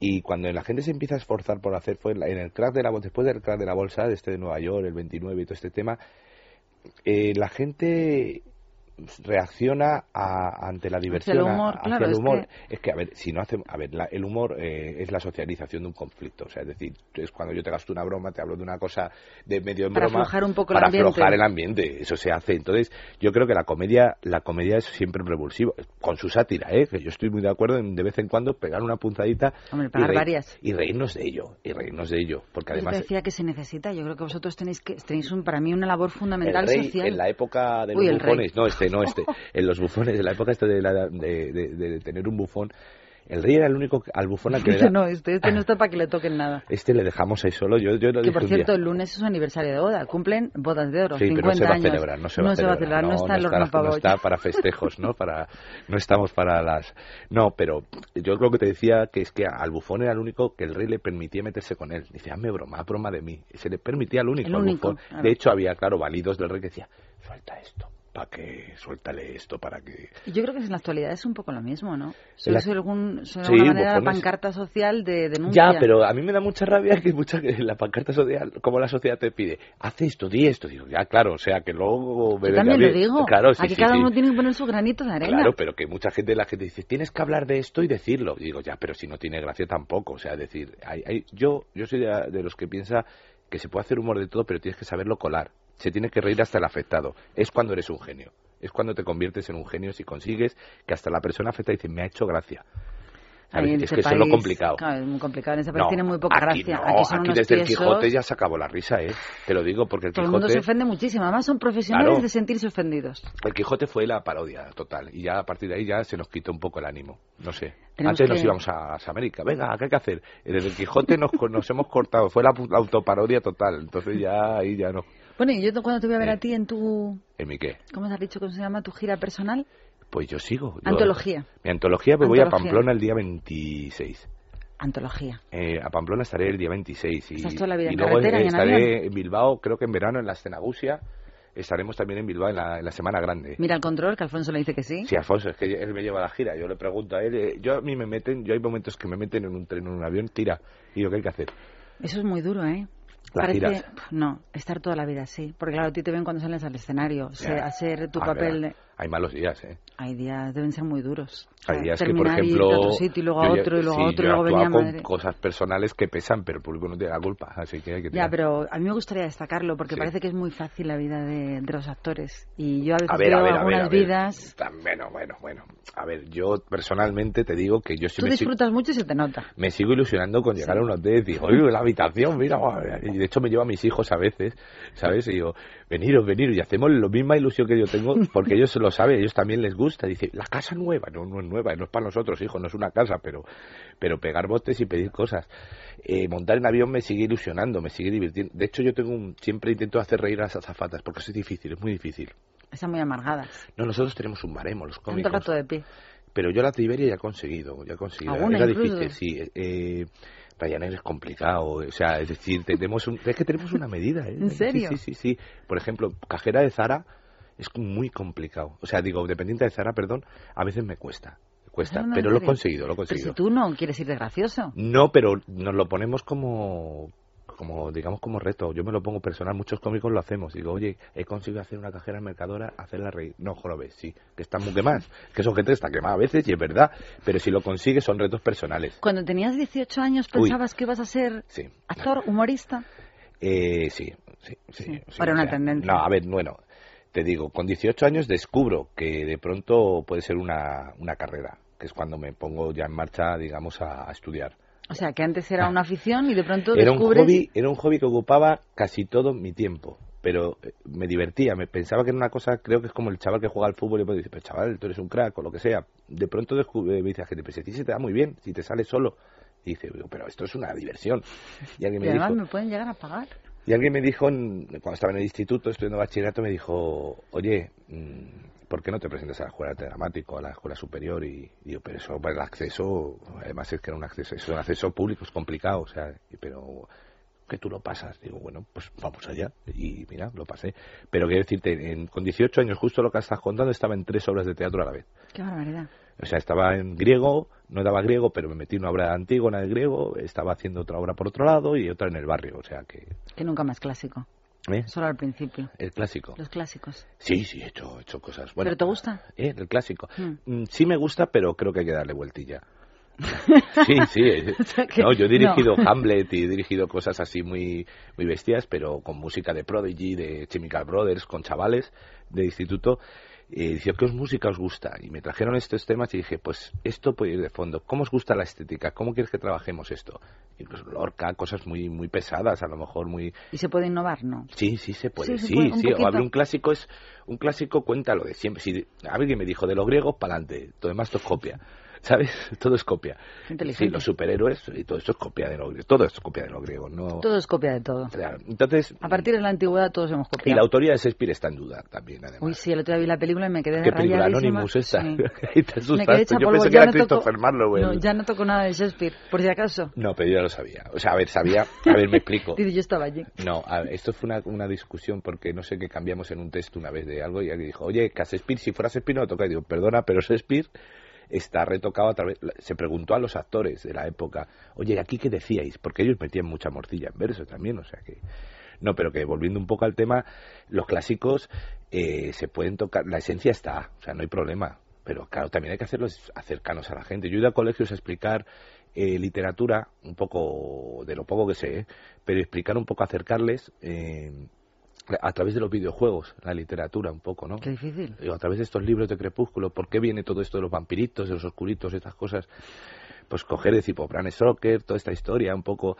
y cuando la gente se empieza a esforzar por hacer, fue en el crack de la después del crack de la bolsa, de este de Nueva York, el 29 y todo este tema, eh, la gente reacciona a- ante la diversión el a- humor, hacia claro, el es humor es que a ver si no hace a ver la- el humor eh, es la socialización de un conflicto o sea es decir es cuando yo te gasto una broma te hablo de una cosa de medio en Para broma aflojar un poco el para ambiente. aflojar el ambiente eso se hace entonces yo creo que la comedia la comedia es siempre revulsiva con su sátira eh que yo estoy muy de acuerdo en de vez en cuando pegar una punzadita Hombre, y, reír- varias. y reírnos de ello y reírnos de ello porque Yo además decía que se necesita. Yo creo que vosotros tenéis que tenéis un, para mí una labor fundamental el rey, social. en la época de Uy, los bufones, no este, no este, en los bufones, en la época este de, la- de, de- de tener un bufón, el rey era el único al bufón al que le [laughs] da- no, este, este no está para que le toquen nada. este le dejamos ahí solo, yo, yo lo Que por cierto, el lunes es su aniversario de boda. Cumplen bodas de oro. Sí, 50 pero no se va a celebrar, no se va a celebrar, no, está el horno no pavo. está para festejos, ¿no? Para, no estamos para las... No, pero yo creo que te decía que es que al bufón era el único que el rey le permitía meterse con él. Dice, hazme broma, broma de mí. Se le permitía al único, El al único, bufón. claro. De hecho, había, claro, válidos del rey que decía, suelta esto, para que, suéltale esto, para que... Yo creo que en la actualidad es un poco lo mismo, ¿no? Solo La- es algún, Sí, alguna manera la pancarta social de denuncia. Ya, pero a mí me da mucha rabia que mucha que la pancarta social, como la sociedad te pide, haz esto, di esto. Digo, ya, claro, o sea, que luego Yo también lo digo. Claro, sí, Aquí sí, cada uno tiene que poner su granito de arena. Claro, pero que mucha gente, la gente dice, tienes que hablar de esto y decirlo. Y digo, ya, pero si no tiene gracia tampoco. O sea, decir, hay, hay- yo, yo soy de, de los que piensa que se puede hacer humor de todo, pero tienes que saberlo colar. Se tiene que reír hasta el afectado. Es cuando eres un genio. Es cuando te conviertes en un genio si consigues que hasta la persona afectada dice, me ha hecho gracia. Ahí en Es este que eso es lo país, complicado. Claro, es muy complicado. En este país No, tiene muy poca aquí gracia. no, aquí son unos desde el. Quijote ya se acabó la risa, ¿eh? Te lo digo porque el Todo el mundo Quijote... se ofende muchísimo. Además, son profesionales Claro. de sentirse ofendidos. El Quijote fue la parodia total y ya a partir de ahí ya se nos quitó un poco el ánimo. No sé. Antes nos que- íbamos a, a América. Venga, ¿qué hay que hacer? Desde el Quijote nos, nos hemos cortado. Fue la, la autoparodia total. Entonces ya ahí ya no. Bueno, y yo cuando te voy a ver Eh. a ti en tu... ¿En mi qué? ¿Cómo te has dicho que se llama? ¿Tu gira personal? Pues yo sigo. Yo- Antología. Mi antología me voy a Antología. Pamplona el día 26. antología. Eh, a Pamplona estaré el día 26 y, Estás toda la vida y en luego carretera en estaré avión. en Bilbao, creo que en verano en la Escenagusia. Estaremos también en Bilbao en la, en la Semana Grande. Mira el control, que Alfonso le dice que sí. Sí, Alfonso, es que él me lleva a la gira. Yo le pregunto a él, eh, yo a mí me meten, yo hay momentos que me meten en un tren en un avión, tira, y lo que hay que hacer. Eso es muy duro, ¿eh? Las Parece, giras. no, estar toda la vida así. Porque claro, a ti te ven cuando sales al escenario. se- Ya. hacer tu Ah, papel. verá, Hay malos días, ¿eh? Hay días, deben ser muy duros. Hay días que, por terminar y irte ejemplo, a otro sitio y luego a ya- otro y luego sí, a otro y yo he luego venía actuado madre. con cosas personales que pesan, pero el público no tiene la culpa, así que hay que Ya, tirar. pero a mí me gustaría destacarlo porque Sí. parece que es muy fácil la vida de, de los actores. Y yo a veces A ver, veo a ver, algunas a ver. vidas. Bueno, bueno, bueno. A ver, yo personalmente te digo que yo sí Tú me, disfrutas mucho y se te nota. me sigo ilusionando con llegar a un hotel y digo, oye, la habitación, mira, guau". y de hecho me llevo a mis hijos a veces, ¿sabes? Y digo, veniros, veniros, y hacemos la misma ilusión que yo tengo, porque ellos lo saben, ellos también les gusta. Dice, la casa nueva, no, no es nueva, no es para nosotros, hijo, no es una casa, pero, pero pegar botes y pedir cosas. Eh, montar en avión me sigue ilusionando, me sigue divirtiendo. De hecho, yo tengo un, siempre intento hacer reír a las azafatas, porque es difícil, es muy difícil. Están muy amargadas. No, nosotros tenemos un baremo, los Tanto cómicos. rato de pie. Pero yo la de Iberia ya he conseguido, ya he conseguido. ¿Alguna Era difícil, sí. Eh, Ryanair es complicado, o sea, es decir, tenemos un, es que tenemos una medida, ¿eh? ¿En serio? Sí, sí, sí, sí. Por ejemplo, cajera de Zara es muy complicado. O sea, digo, dependiente de Zara, perdón, a veces me cuesta, me cuesta, No, no, en pero lo he conseguido, lo he Pero conseguido. si tú no quieres ir de gracioso. No, pero nos lo ponemos como como digamos como reto, yo me lo pongo personal, muchos cómicos lo hacemos, digo, oye, he conseguido hacer una cajera en Mercadora, hacerla reír, no, jorobes, sí, que está muy quemada, que son gente que está quemada a veces y es verdad, pero si lo consigues son retos personales. Cuando tenías 18 años, Uy. ¿pensabas que ibas a ser Sí. actor, humorista? Eh, sí, sí, sí. sí, Para o una sea, tendencia. No, a ver, bueno, te digo, con 18 años descubro que de pronto puede ser una, una carrera, que es cuando me pongo ya en marcha, digamos, a, a estudiar. O sea, que antes era una afición y de pronto Era un hobby, era un hobby que ocupaba casi todo mi tiempo, pero eh, me divertía, me pensaba que era una cosa, creo que es como el chaval que juega al fútbol y me dice, pero chaval, tú eres un crack o lo que sea. De pronto descubre, me dice la gente, pero si a ti se te da muy bien, si te sales solo. Y dice, pero esto es una diversión. Y alguien [laughs] Y me además dijo, me pueden llegar a pagar. Y alguien me dijo, cuando estaba en el instituto estudiando bachillerato, me dijo, oye, mm, ¿por qué no te presentas a la escuela de dramático, a la escuela superior? Y, y yo, pero eso, para el acceso, además es que era un acceso, es un acceso público, es complicado, o sea, pero que tú lo pasas. Digo, bueno, pues vamos allá. Y mira, lo pasé. Pero quiero decirte, en- con 18 años, justo lo que estás contando, estaba en tres obras de teatro a la vez. Qué barbaridad. O sea, estaba en griego, no daba griego, pero me metí en una obra antigua de griego, estaba haciendo otra obra por otro lado y otra en el barrio, o sea que... Que nunca más clásico. ¿eh? Solo al principio. El clásico. Los clásicos. Sí, sí, he hecho, he hecho cosas. Bueno, ¿Pero te gusta? ¿eh? El clásico. Mm. Mm, Sí me gusta, pero creo que hay que darle vueltilla. [laughs] Sí, sí. eh, O sea que- No, yo he dirigido no. Hamlet y he dirigido cosas así muy, muy bestias, pero con música de Prodigy, de Chemical Brothers, con chavales de instituto. Y decía, ¿qué os música os gusta? Y me trajeron estos temas y dije, pues esto puede ir de fondo. ¿Cómo os gusta la estética? ¿Cómo quieres que trabajemos esto? Incluso Lorca, cosas muy, muy pesadas, a lo mejor muy, ¿Y se puede innovar? No. Sí, sí se puede, Sí, sí, puede, sí. O un clásico es un clásico cuenta lo de siempre. Si alguien me dijo de los griegos para adelante, todo demás todo es copia, ¿sabes? [laughs] Todo es copia. Inteligente. Sí, los superhéroes y todo esto es copia de los griegos, todo es copia de los griegos, no. Todo es copia de todo. Claro, Entonces, A partir de la antigüedad todos hemos y copiado. la autoría de Shakespeare está en duda también, además. Uy, sí, el otro día vi la película y me quedé ¿Qué película? Anonymous esta. Sí. [laughs] Te Me asustaste. quedé hecha Yo polvo, pensé que ya era no toco- Christopher Marlowe. el- No, ya no toco nada de Shakespeare, por si acaso. No, pero yo ya lo sabía. O sea, a ver, sabía. A ver, me explico. [laughs] Dice, yo estaba allí. No, a ver, esto fue una, una discusión porque no sé qué cambiamos en un texto una vez de algo y alguien dijo, oye, que a Shakespeare, si fuera Shakespeare no lo toca. Y digo, perdona, pero Shakespeare está retocado a través... Se preguntó a los actores de la época, oye, ¿aquí qué decíais? Porque ellos metían mucha morcilla en verso también, o sea que... No, pero que volviendo un poco al tema, los clásicos eh, se pueden tocar, la esencia está, o sea, no hay problema. Pero claro, también hay que hacerlos cercanos a la gente. Yo he ido a colegios a explicar eh, literatura, un poco de lo poco que sé, pero explicar un poco, acercarles eh, a través de los videojuegos, la literatura un poco, ¿no? Qué difícil. Digo, a través de estos libros de Crepúsculo, ¿por qué viene todo esto de los vampiritos, de los oscuritos, estas cosas? Pues coger, decir, Bram Stoker, toda esta historia, un poco,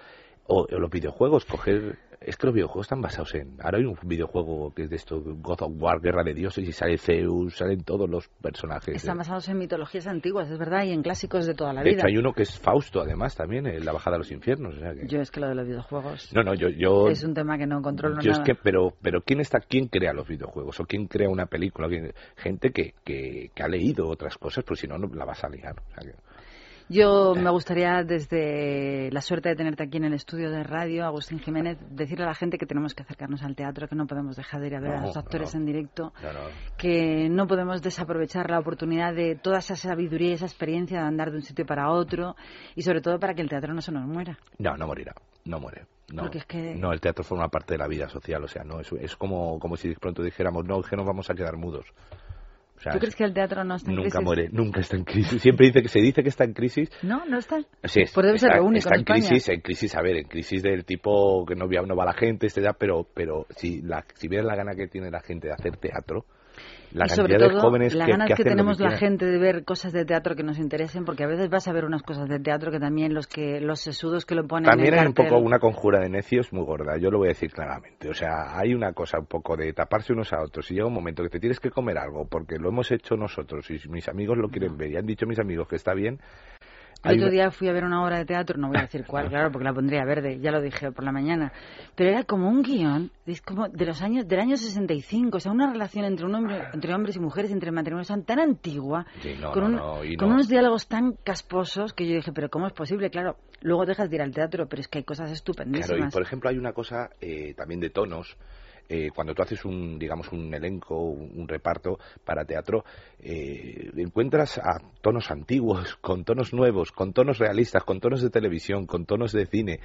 o, o los videojuegos, coger, es que los videojuegos están basados en, ahora hay un videojuego que es de esto, God of War, Guerra de Dioses, y sale Zeus, salen todos los personajes. Están ¿eh? basados en mitologías antiguas, es verdad, y en clásicos de toda la De vida. hecho, hay uno que es Fausto, además, también, en La Bajada a los Infiernos. o sea que- Yo es que lo de los videojuegos No, no, yo... yo es un tema que no controlo yo nada. es que, pero, pero ¿quién está, quién crea los videojuegos? ¿O quién crea una película? ¿Quién- Gente que, que, que ha leído otras cosas, pues si no, no la vas a liar. O sea que- Yo me gustaría, desde la suerte de tenerte aquí en el estudio de radio, Agustín Jiménez, decirle a la gente que tenemos que acercarnos al teatro, que no podemos dejar de ir a ver a los actores no. en directo, No, que no podemos desaprovechar la oportunidad de toda esa sabiduría y esa experiencia de andar de un sitio para otro y sobre todo para que el teatro no se nos muera. No, no morirá, no muere. No, es que- no, el teatro forma parte de la vida social, o sea, no es, es como, como si de pronto dijéramos, no, es que nos vamos a quedar mudos. O sea, ¿Tú crees que el teatro no está en nunca crisis? muere, nunca está en crisis. Siempre dice que se dice que está en crisis. No, no está. Sí, Pues debe ser está, lo único está en en crisis, en crisis, a ver, en crisis del tipo que no, no va la gente, ya, pero, pero si, la, si vieras la gana que tiene la gente de hacer teatro, la y cantidad sobre de todo, jóvenes las que, ganas que tenemos la gente de ver cosas de teatro que nos interesen, porque a veces vas a ver unas cosas de teatro que también los que los sesudos que lo ponen También en hay un poco una conjura de necios muy gorda, yo lo voy a decir claramente. O sea, hay una cosa un poco de taparse unos a otros y llega un momento que te tienes que comer algo porque lo hemos hecho nosotros y mis amigos lo quieren ver y han dicho mis amigos que está bien. El otro día fui a ver una obra de teatro, no voy a decir cuál, [laughs] claro, porque la pondría verde, ya lo dije por la mañana, pero era como un guion, es como de los años, del año 65, o sea, una relación entre un hombre, entre hombres y mujeres, entre matrimonios tan, tan antigua, Sí, no, con, un- no, unos diálogos tan casposos que yo dije, pero ¿cómo es posible? Claro, luego dejas de ir al teatro, pero es que hay cosas estupendísimas. Claro, y por ejemplo hay una cosa eh, también de tonos. Eh, cuando tú haces un, digamos, un elenco, un, un reparto para teatro, eh, encuentras a tonos antiguos, [laughs] con tonos nuevos, con tonos realistas, con tonos de televisión, con tonos de cine.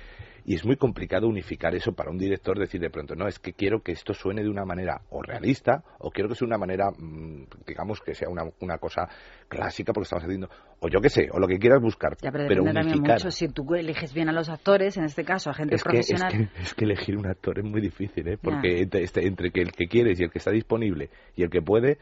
Y es muy complicado unificar eso para un director, decir de pronto, no, es que quiero que esto suene de una manera o realista, o quiero que sea una manera, mm, digamos, que sea una, una cosa clásica, porque estamos haciendo, o yo qué sé, o lo que quieras buscar, Ya, pero pero unificar. mucho si tú eliges bien a los actores, en este caso a gente Es que, es, profesional. que, es que elegir un actor es muy difícil, ¿eh? Porque entre, este- entre que el que quieres y el que está disponible y el que puede...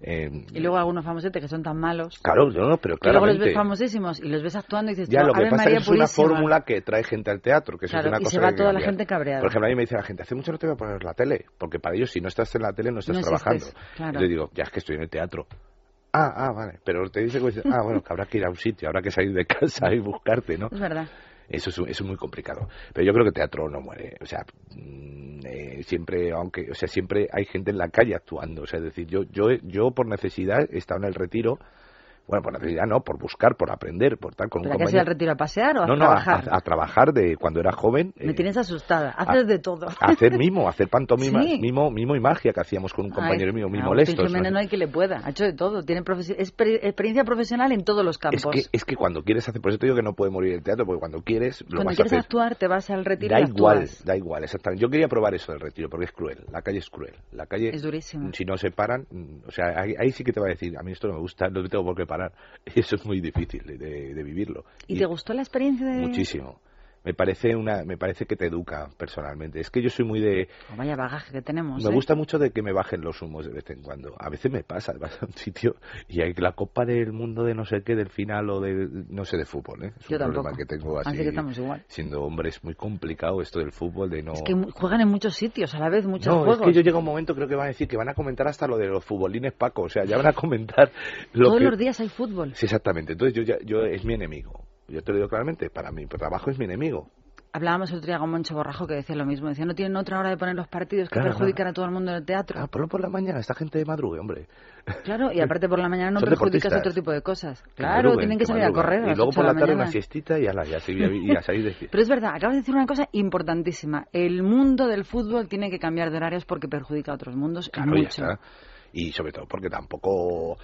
eh, Y luego algunos famosetes que son tan malos. claro, no, pero que luego los ves famosísimos y los ves actuando y dices, Ya, lo que pasa María es es una Purísima. fórmula que trae gente al teatro, que eso Claro, es una y cosa se va que toda la gente cabreada. Por ejemplo, a mí me dice la gente, hace mucho no te voy a poner la tele, porque para ellos si no estás en la tele no estás No trabajando. existes, claro. Y le digo, ya es que estoy en el teatro. Ah, ah, vale. Pero te dice, que- ah, bueno, que habrá que ir a un sitio, habrá que salir de casa y buscarte, ¿no? Es verdad. Eso es, eso es muy complicado. Pero yo creo que teatro no muere. O sea, mm, eh, siempre, aunque, o sea, siempre hay gente en la calle actuando. O sea, es decir, yo, yo, yo por necesidad he estado en el retiro. Bueno, por necesidad no, por buscar, por aprender, por tal, con ¿Pero un compañero. retiro a pasear o a No, no, a, trabajar? a- a trabajar de cuando era joven. Me eh, tienes asustada. Haces de todo. a hacer mimo, a hacer pantomima, Sí. mimo, mimo y magia que hacíamos con un compañero mío, molestos. Jiménez ¿no? no hay que le pueda. Ha hecho de todo. Tiene profesi- exper- experiencia profesional en todos los campos. Es que, es que cuando quieres hacer, por eso te digo que no puede morir el teatro, porque cuando quieres lo Cuando vas a quieres hacer. actuar, te vas al retiro Da y igual, da igual, exactamente. Yo quería probar eso del retiro, porque es cruel. La calle es cruel. La calle, Es durísimo. si no se paran, mm, o sea, ahí, ahí sí que te va a decir, a mí esto no me gusta, no tengo por qué parar. [laughs] Eso es muy difícil de, de vivirlo. ¿Y te gustó la experiencia de...? Muchísimo. Me parece una, me parece que te educa personalmente. Es que yo soy muy de, Oh, vaya bagaje que tenemos, me ¿eh? gusta mucho de que me bajen los humos de vez en cuando. A veces me pasa, [laughs] vas a un sitio y hay la copa del mundo de no sé qué, del final o de, no sé, de fútbol, ¿eh? Es Yo un problema que tengo así. Así que estamos igual. Siendo hombre es muy complicado esto del fútbol, de no... Es que juegan en muchos sitios a la vez, muchos no, juegos. es que yo llega un momento, creo que van a decir que van a comentar hasta lo de los futbolines Paco, o sea, ya van a comentar lo Todos que... los días hay fútbol. Sí, exactamente. Entonces yo, ya, yo es mi enemigo. Yo te lo digo claramente, para mi trabajo es mi enemigo. Hablábamos el otro día con Moncho Borrajo que decía lo mismo. Decía, no tienen otra hora de poner los partidos que Claro, perjudican a todo el mundo en el teatro. Ah, ponlo por la mañana, esta gente de madrugue, hombre. Claro, y aparte por la mañana no Son perjudicas otro tipo de cosas. Que Claro, madruguen, tienen que salir a madruguen. correr a Y las luego por la la tarde mañana. una siestita y, ala, ya se- y a salir de fiesta. Pero es verdad, acabas de decir una cosa importantísima. El mundo del fútbol tiene que cambiar de horarios porque perjudica a otros mundos y Claro, mucho. Y sobre todo porque tampoco,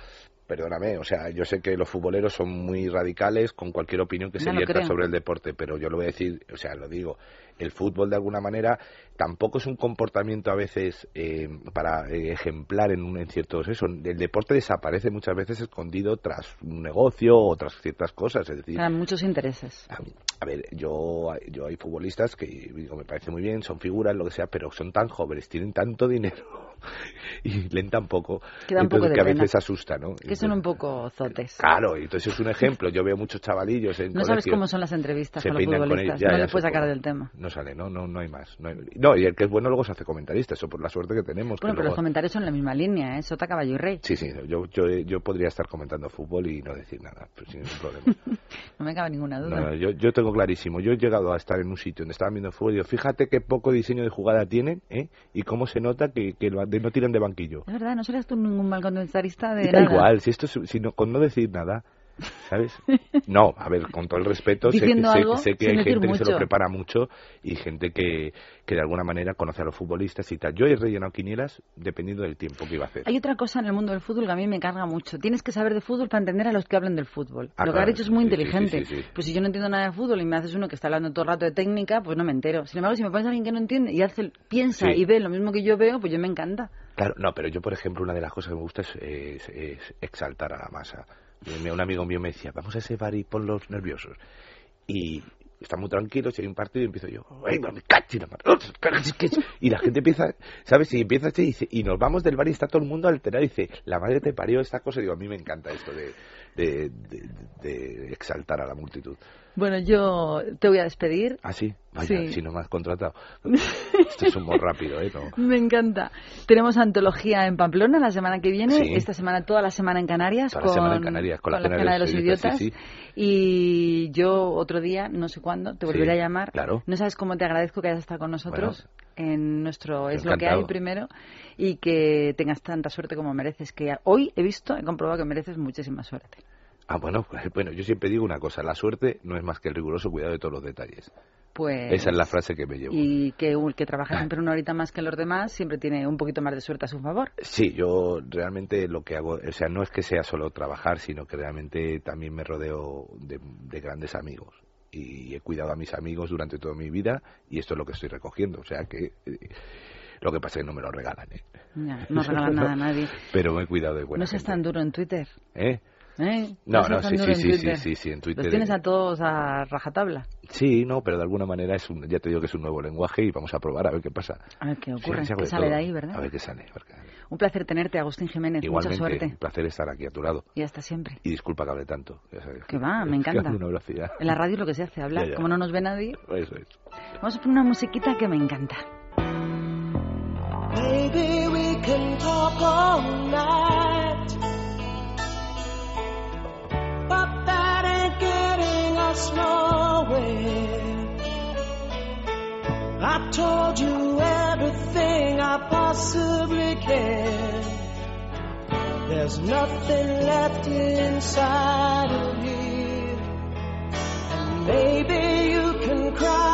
perdóname, o sea, yo sé que los futboleros son muy radicales con cualquier opinión que se No vierta sobre el deporte, pero yo lo voy a decir, o sea, lo digo, el fútbol de alguna manera tampoco es un comportamiento a veces eh, para eh, ejemplar en, un, en ciertos eso. El deporte desaparece muchas veces escondido tras un negocio o tras ciertas cosas, es decir, Hay muchos intereses. a, a ver, yo, yo hay futbolistas que digo, me parece muy bien, son figuras, lo que sea, pero son tan jóvenes, tienen tanto dinero [laughs] y leen tan poco, Que da un poco entonces de que a veces asusta, ¿no? Que son un poco zotes. Claro, y entonces es un ejemplo. Yo veo muchos chavalillos en No sabes cómo son las entrevistas se con los con futbolistas. ellos. Ya, no ya le puedes sacar del tema. No sale, no, no, no hay más. No, hay- no, y el que es bueno luego se hace comentarista, eso por la suerte que tenemos. que Bueno, pero los comentarios son en la misma línea, ¿eh? Sota, caballo y rey. Sí, sí, yo, yo, yo podría estar comentando fútbol y no decir nada, pues sin ningún problema. [laughs] No me cabe ninguna duda. No, yo, yo tengo clarísimo. Yo he llegado a estar en un sitio donde estaban viendo fútbol y digo, fíjate qué poco diseño de jugada tienen ¿eh? y cómo se nota que, que no tiran de banquillo. Es verdad, no serás tú ningún mal comentarista de da nada. igual, si esto es- si no- con no decir nada, ¿Sabes? No, a ver, con todo el respeto, sé, que- sé- sé hay gente que se lo prepara mucho y gente que, que de alguna manera conoce a los futbolistas y tal. Yo he rellenado quinielas dependiendo del tiempo que iba a hacer. Hay otra cosa en el mundo del fútbol que a mí me carga mucho. Tienes que saber de fútbol para entender a los que hablan del fútbol. Ah, Lo que has dicho es muy sí, inteligente. sí, sí, sí. Pues si yo no entiendo nada de fútbol y me haces uno que está hablando todo el rato de técnica, pues no me entero. Sin embargo, si me pones a alguien que no entiende y hace, piensa y ve lo mismo que yo veo, pues yo me encanta. Claro, no, pero yo, por ejemplo, una de las cosas que me gusta es, es- es exaltar a la masa. Un amigo mío me decía, vamos a ese bar y ponlos nerviosos. Y están muy tranquilos, y hay un partido y empiezo yo, "Ay, me cacho en la mar- y la gente empieza, ¿sabes? Y empieza y, y nos vamos del bar y está todo el mundo alterado y dice, la madre te parió esta cosa. Y digo, a mí me encanta esto de- de exaltar a la multitud. Bueno, yo te voy a despedir. Ah, sí, vaya, Sí. si no me has contratado. [laughs] Esto es humor rápido, ¿eh? No. Me encanta. Tenemos antología en Pamplona la semana que viene, Sí. esta semana toda la semana en Canarias, Toda la con, semana en Canarias, con la Cena de los Idiotas, sí, Y yo otro día, no sé cuándo, te volveré a llamar. claro. No sabes cómo te agradezco que hayas estado con nosotros en nuestro Es lo que hay primero y que tengas tanta suerte como mereces. Que hoy he visto, he comprobado que mereces muchísima suerte. Ah, bueno, pues, bueno, yo siempre digo una cosa, la suerte no es más que el riguroso cuidado de todos los detalles. Pues Esa es la frase que me llevo. y que el que trabaja siempre [laughs] una horita más que los demás siempre tiene un poquito más de suerte a su favor. Sí, yo realmente lo que hago, o sea, no es que sea solo trabajar, sino que realmente también me rodeo de, de grandes amigos. Y he cuidado a mis amigos durante toda mi vida y esto es lo que estoy recogiendo. O sea que eh, lo que pasa es que no me lo regalan, ¿eh? Ya, no regalan nada a nadie. [laughs] Pero me he cuidado de buena no seas gente. tan duro en Twitter. ¿Eh? ¿Eh? No, no, sí, sí, sí, sí, sí, sí, en Twitter. Los tienes a todos a rajatabla. Sí, no, pero de alguna manera es un, ya te digo que es un nuevo lenguaje y vamos a probar a ver qué pasa. A ver qué ocurre, Sí, qué de sale de ahí, ¿verdad? A ver qué sale. a ver qué sale. Un placer tenerte, Agustín Jiménez. Igualmente, Mucha un suerte. placer estar aquí a tu lado. Y hasta siempre. Y disculpa que hable tanto. ya sabes. Que va, me [laughs] encanta. una. En la radio es lo que se hace, hablar. Ya, ya. Como no nos ve nadie, Eso es. vamos a poner una musiquita que me encanta. Maybe we can talk all night. But that ain't getting us nowhere. I told you everything I possibly can. There's nothing left inside of here. And maybe you can cry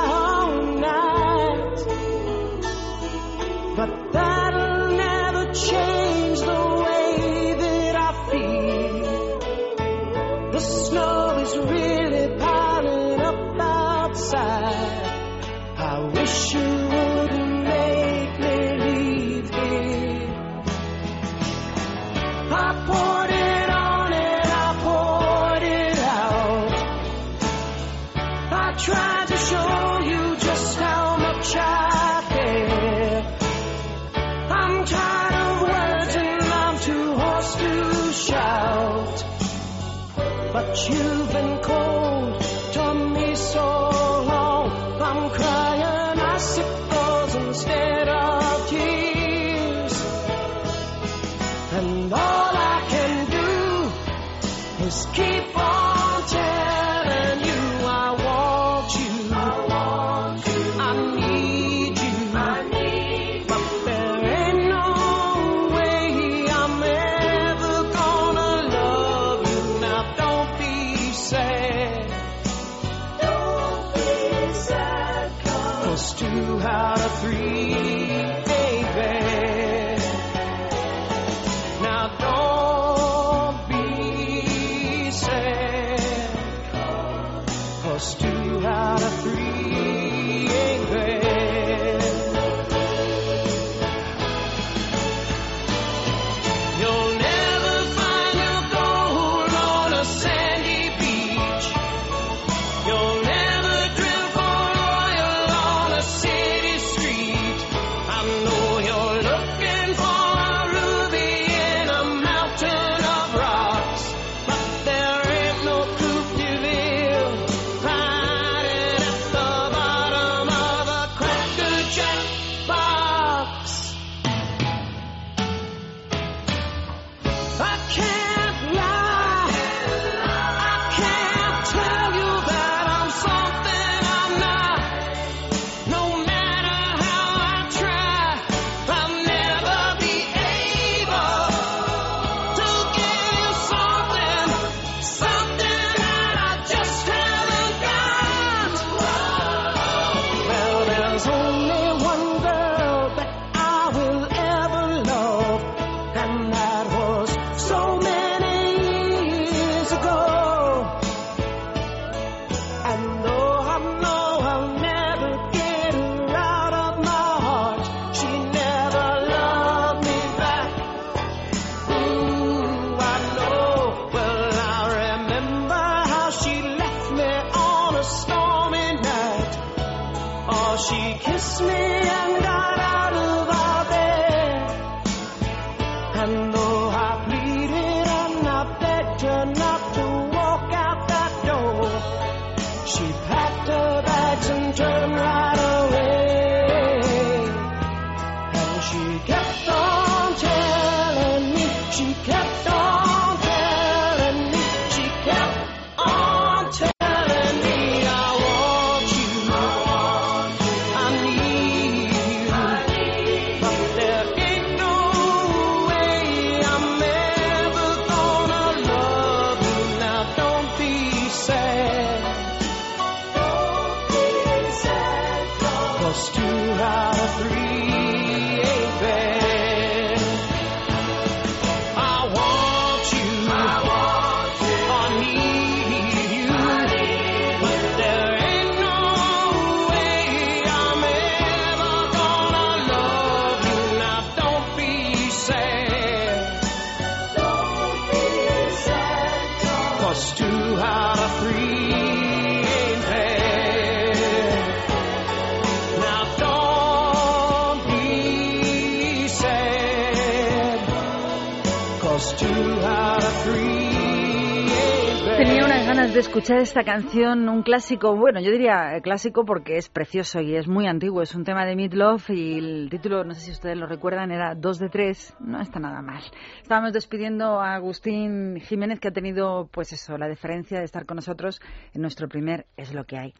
esta canción, un clásico, bueno, yo diría eh, clásico porque es precioso y es muy antiguo, es un tema de Meatloaf y el título, no sé si ustedes lo recuerdan, era 2 de 3, no está nada mal. Estábamos despidiendo a Agustín Jiménez que ha tenido, pues eso, la deferencia de estar con nosotros en nuestro primer Es lo que hay.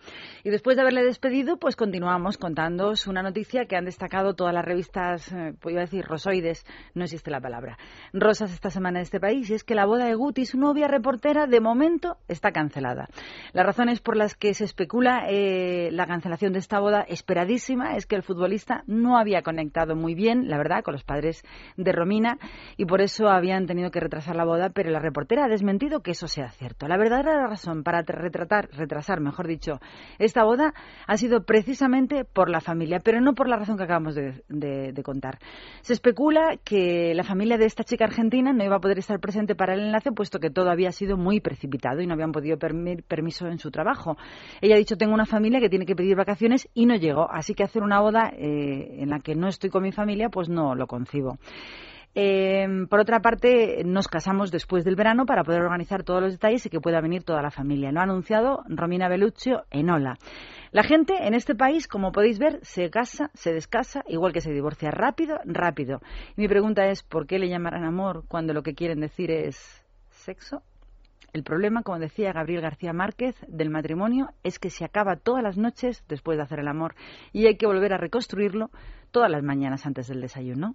Y después de haberle despedido, pues continuamos contándoos una noticia que han destacado todas las revistas, eh, pues iba a decir rosoides, no existe la palabra, rosas esta semana en este país, y es que la boda de Guti, su novia reportera, de momento está cancelada. Las razones por las que se especula eh, la cancelación de esta boda esperadísima es que el futbolista no había conectado muy bien, la verdad, con los padres de Romina y por eso habían tenido que retrasar la boda, pero la reportera ha desmentido que eso sea cierto. La verdadera razón para retratar, retrasar, mejor dicho, esta boda ha sido precisamente por la familia, pero no por la razón que acabamos de, de- contar. Se especula que la familia de esta chica argentina no iba a poder estar presente para el enlace, puesto que todo había sido muy precipitado y no habían podido permi- permiso en su trabajo. Ella ha dicho, tengo una familia que tiene que pedir vacaciones y no llegó, así que hacer una boda eh, en la que no estoy con mi familia, pues no lo concibo. Eh, por otra parte, nos casamos después del verano para poder organizar todos los detalles y que pueda venir toda la familia. Lo ha anunciado Romina Belluccio en Ola. La gente en este país, como podéis ver, se casa, se descasa, igual que se divorcia rápido, rápido. Mi pregunta es, ¿por qué le llamarán amor cuando lo que quieren decir es sexo? El problema, como decía Gabriel García Márquez, del matrimonio es que se acaba todas las noches después de hacer el amor y hay que volver a reconstruirlo todas las mañanas antes del desayuno.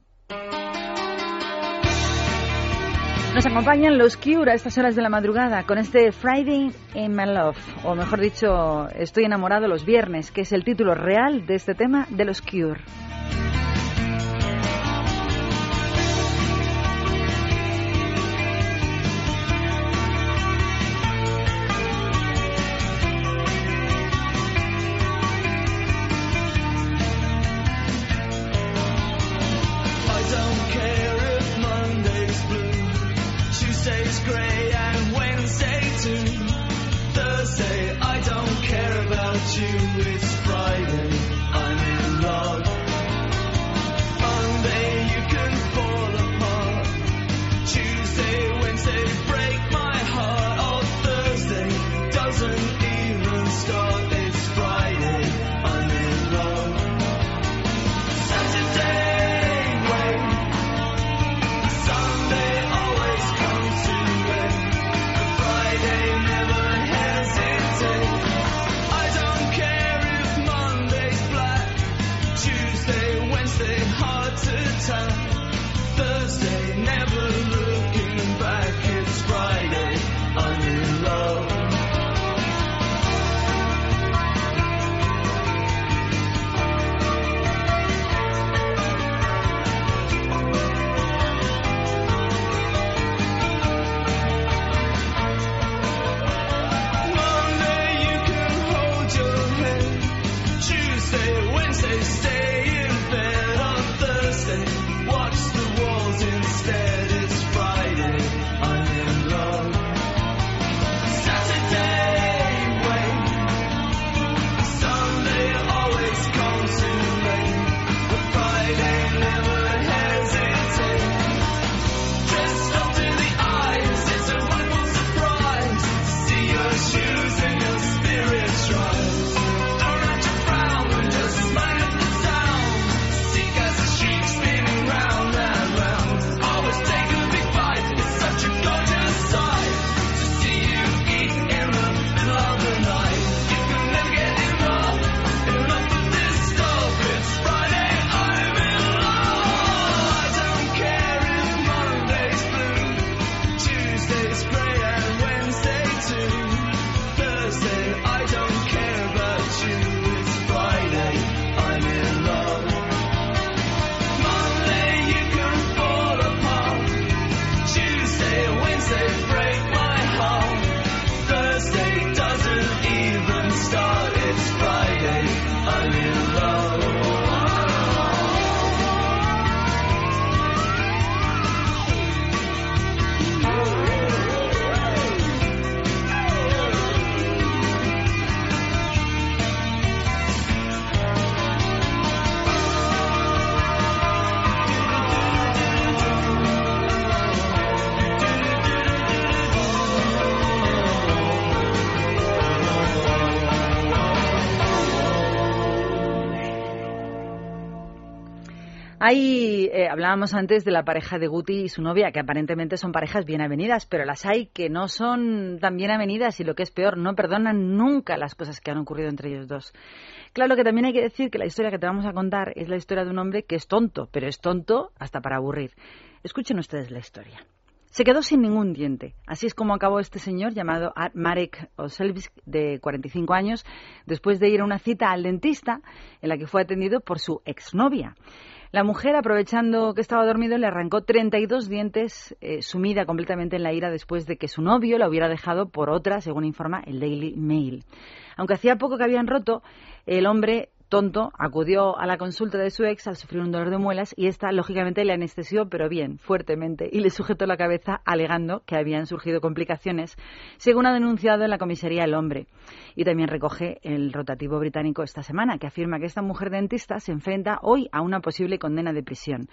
Nos acompañan los Cure a estas horas de la madrugada con este Friday in My Love, o mejor dicho, Estoy enamorado los viernes, que es el título real de este tema de los Cure. Hablábamos antes de la pareja de Guti y su novia, que aparentemente son parejas bien avenidas, pero las hay que no son tan bien avenidas y lo que es peor, no perdonan nunca las cosas que han ocurrido entre ellos dos. Claro que también hay que decir que la historia que te vamos a contar es la historia de un hombre que es tonto, pero es tonto hasta para aburrir. Escuchen ustedes la historia. Se quedó sin ningún diente. Así es como acabó este señor llamado Ar- Marek Oselvisk, de 45 años, después de ir a una cita al dentista en la que fue atendido por su exnovia. La mujer, aprovechando que estaba dormido, le arrancó 32 dientes, eh, sumida completamente en la ira después de que su novio la hubiera dejado por otra, según informa el Daily Mail. Aunque hacía poco que habían roto, el hombre tonto acudió a la consulta de su ex al sufrir un dolor de muelas y esta, lógicamente, le anestesió, pero bien, fuertemente, y le sujetó la cabeza alegando que habían surgido complicaciones, según ha denunciado en la comisaría el hombre. Y también recoge el rotativo británico esta semana, que afirma que esta mujer dentista se enfrenta hoy a una posible condena de prisión.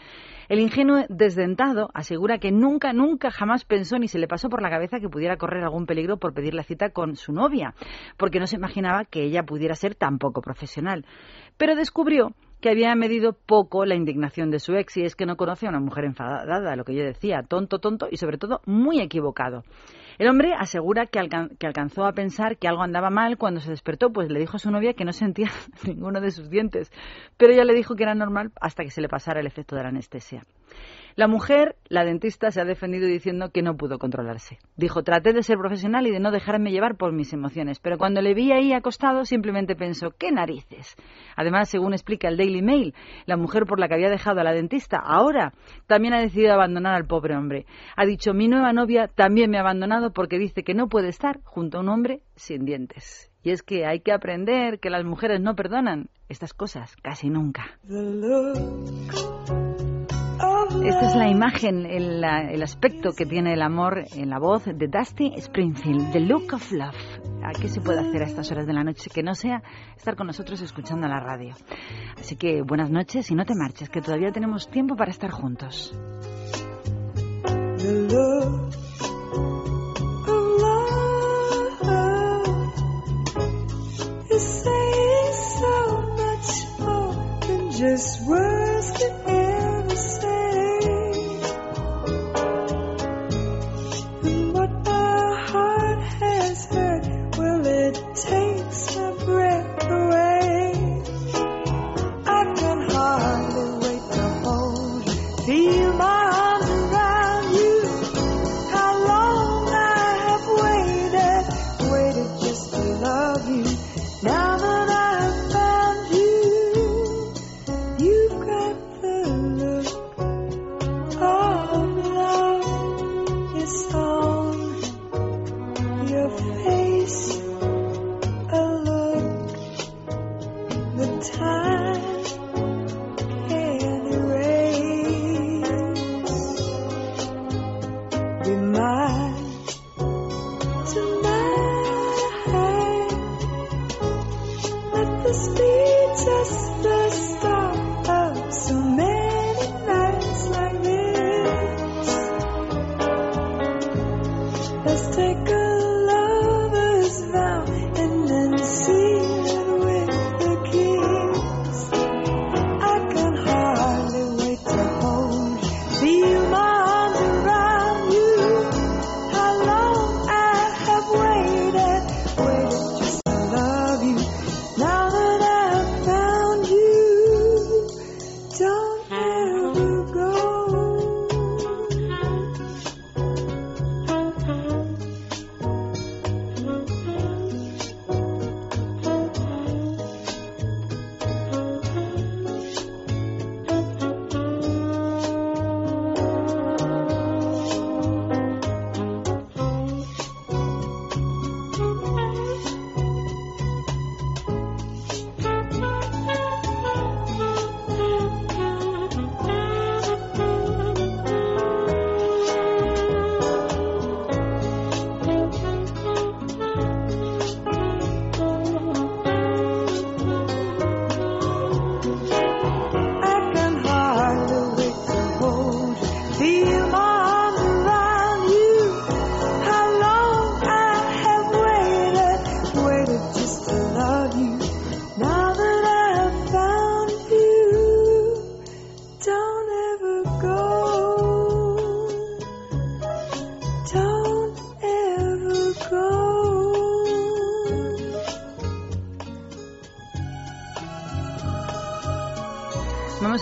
El ingenuo desdentado asegura que nunca, nunca, jamás pensó ni se le pasó por la cabeza que pudiera correr algún peligro por pedir la cita con su novia, porque no se imaginaba que ella pudiera ser tan poco profesional. Pero descubrió que había medido poco la indignación de su ex y es que no conoce a una mujer enfadada, lo que yo decía, tonto, tonto y sobre todo muy equivocado. El hombre asegura que, alcan- que alcanzó a pensar que algo andaba mal cuando se despertó, pues le dijo a su novia que no sentía [laughs] ninguno de sus dientes, pero ella le dijo que era normal hasta que se le pasara el efecto de la anestesia. La mujer, la dentista, se ha defendido diciendo que no pudo controlarse. Dijo, traté de ser profesional y de no dejarme llevar por mis emociones, pero cuando le vi ahí acostado simplemente pensó, ¿qué narices? Además, según explica el Daily Mail, la mujer por la que había dejado a la dentista ahora también ha decidido abandonar al pobre hombre. Ha dicho, mi nueva novia también me ha abandonado porque dice que no puede estar junto a un hombre sin dientes. Y es que hay que aprender que las mujeres no perdonan estas cosas casi nunca. Esta es la imagen, el, el aspecto que tiene el amor en la voz de Dusty Springfield, The Look of Love. ¿A qué se puede hacer a estas horas de la noche que no sea estar con nosotros escuchando la radio? Así que buenas noches y no te marches, que todavía tenemos tiempo para estar juntos. The look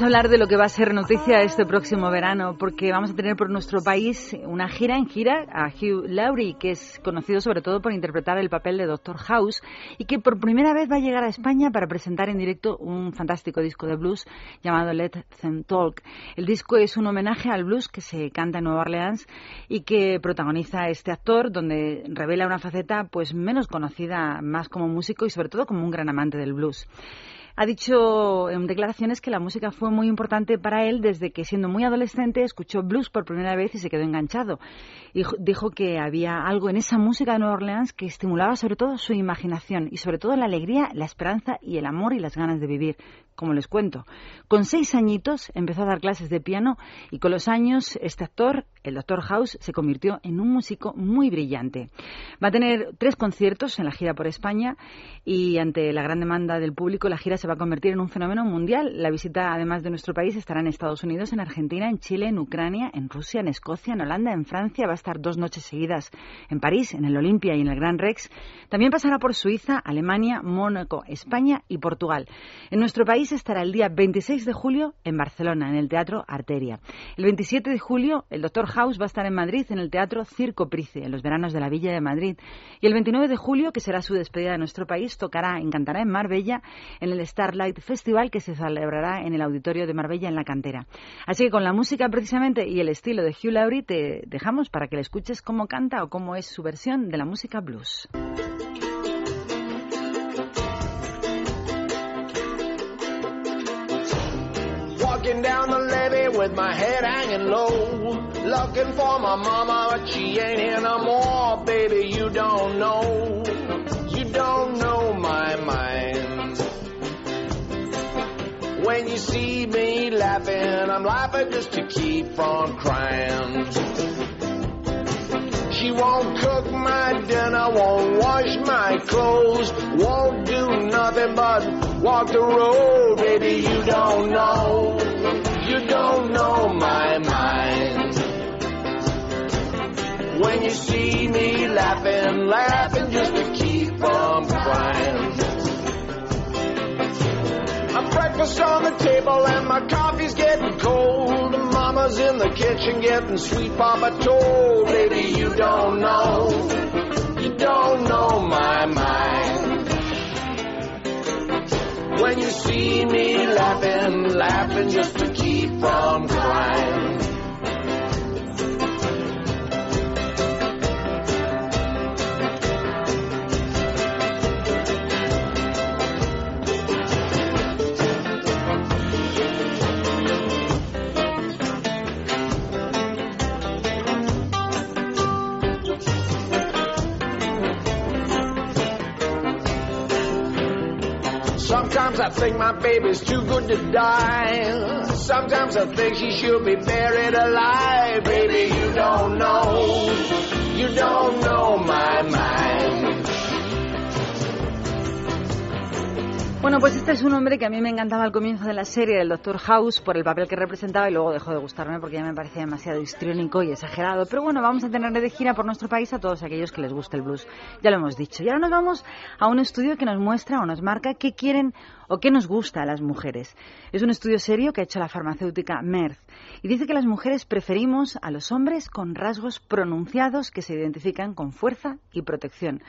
hablar de lo que va a ser noticia este próximo verano, porque vamos a tener por nuestro país una gira en gira a Hugh Laurie, que es conocido sobre todo por interpretar el papel de Doctor House y que por primera vez va a llegar a España para presentar en directo un fantástico disco de blues llamado Let Them Talk. El disco es un homenaje al blues que se canta en Nueva Orleans y que protagoniza este actor, donde revela una faceta pues menos conocida, más como músico y sobre todo como un gran amante del blues. Ha dicho en declaraciones que la música fue muy importante para él desde que siendo muy adolescente escuchó blues por primera vez y se quedó enganchado. Y dijo que había algo en esa música de Nueva Orleans que estimulaba sobre todo su imaginación y sobre todo la alegría, la esperanza y el amor y las ganas de vivir, como les cuento. Con seis añitos empezó a dar clases de piano y con los años este actor, el Dr. House, se convirtió en un músico muy brillante. Va a tener tres conciertos en la gira por España y ante la gran demanda del público la gira se va a convertir en un fenómeno mundial. La visita, además de nuestro país, estará en Estados Unidos, en Argentina, en Chile, en Ucrania, en Rusia, en Escocia, en Holanda, en Francia. Va a estar dos noches seguidas en París, en el Olimpia y en el Gran Rex. También pasará por Suiza, Alemania, Mónaco, España y Portugal. En nuestro estará el día 26 de julio en Barcelona, en el Teatro Arteria. El 27 de julio, el Dr. House va a estar en Madrid, en el Teatro Circo Price, en los veranos de la Villa de Madrid. Y el 29 de julio, que será su despedida de nuestro país, tocará, encantará en Marbella, en el Starlight Festival, que se celebrará en el Auditorio de Marbella, en la cantera. Así que con la música precisamente y el estilo de Hugh Laurie, te dejamos para que le escuches cómo canta o cómo es su versión de la música blues. Walking down the levee with my head hanging low. Looking for my mama, but she ain't here no more. Baby, you don't know. You don't know my mind. When you see me laughing, I'm laughing just to keep from crying. She won't cook my dinner, won't wash my clothes, won't do nothing but walk the road. Baby, you don't know, you don't know my mind. When you see me laughing, laughing just to keep from crying. My breakfast on the table and my coffee's getting cold. Mama's in the kitchen getting sweet papa told. Baby, you don't know, you don't know my mind. When you see me laughing, laughing just to keep from crying. Sometimes I think my baby's too good to die. Sometimes I think she should be buried alive. Baby, you don't know. You don't know my mind. Bueno, pues este es un hombre que a mí me encantaba al comienzo de la serie del Doctor House por el papel que representaba y luego dejó de gustarme porque ya me parecía demasiado histriónico y exagerado. Pero bueno, vamos a tenerle de gira por nuestro país a todos aquellos que les guste el blues. Ya lo hemos dicho. Y ahora nos vamos a un estudio que nos muestra o nos marca qué quieren o qué nos gusta a las mujeres. Es un estudio serio que ha hecho la farmacéutica Merck y dice que las mujeres preferimos a los hombres con rasgos pronunciados que se identifican con fuerza y protección.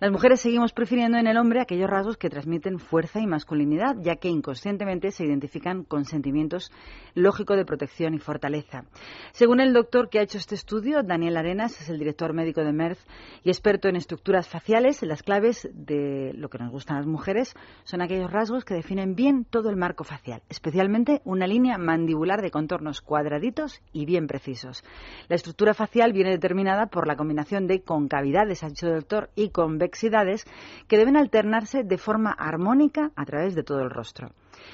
Las mujeres seguimos prefiriendo en el hombre aquellos rasgos que transmiten fuerza y masculinidad, ya que inconscientemente se identifican con sentimientos lógicos de protección y fortaleza. Según el doctor que ha hecho este estudio, Daniel Arenas es el director médico de Merck y experto en estructuras faciales, las claves de lo que nos gustan a las mujeres son aquellos rasgos que definen bien todo el marco facial, especialmente una línea mandibular de contornos cuadraditos y bien precisos. La estructura facial viene determinada por la combinación de concavidades, ha y convexidades que deben alternarse de forma armónica a través de todo el rostro.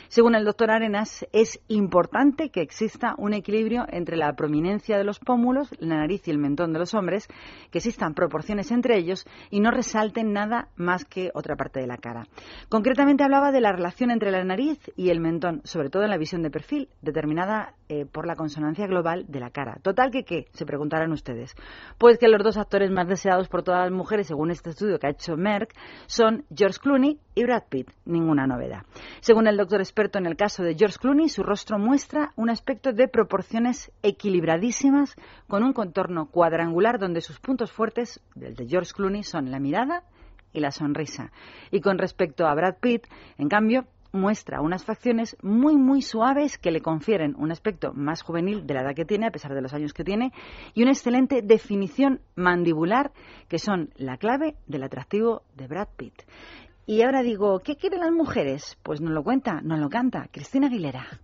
Según el doctor Arenas, es importante que exista un equilibrio entre la prominencia de los pómulos, la nariz y el mentón de los hombres, que existan proporciones entre ellos y no resalten nada más que otra parte de la cara. Concretamente hablaba de la relación entre la nariz y el mentón, sobre todo en la visión de perfil, determinada eh, por la consonancia global de la cara. Total que qué, se preguntarán ustedes. Pues que los dos actores más deseados por todas las mujeres, según este estudio que ha hecho Merck, son George Clooney y Brad Pitt. Ninguna novedad. Según el doctor experto en el caso de George Clooney, su rostro muestra un aspecto de proporciones equilibradísimas, con un contorno cuadrangular donde sus puntos fuertes, del de George Clooney, son la mirada y la sonrisa. Y con respecto a Brad Pitt, en cambio, muestra unas facciones muy muy suaves que le confieren un aspecto más juvenil de la edad que tiene, a pesar de los años que tiene, y una excelente definición mandibular que son la clave del atractivo de Brad Pitt. Y ahora digo, ¿qué quieren las mujeres? Pues nos lo cuenta, nos lo canta Cristina Aguilera.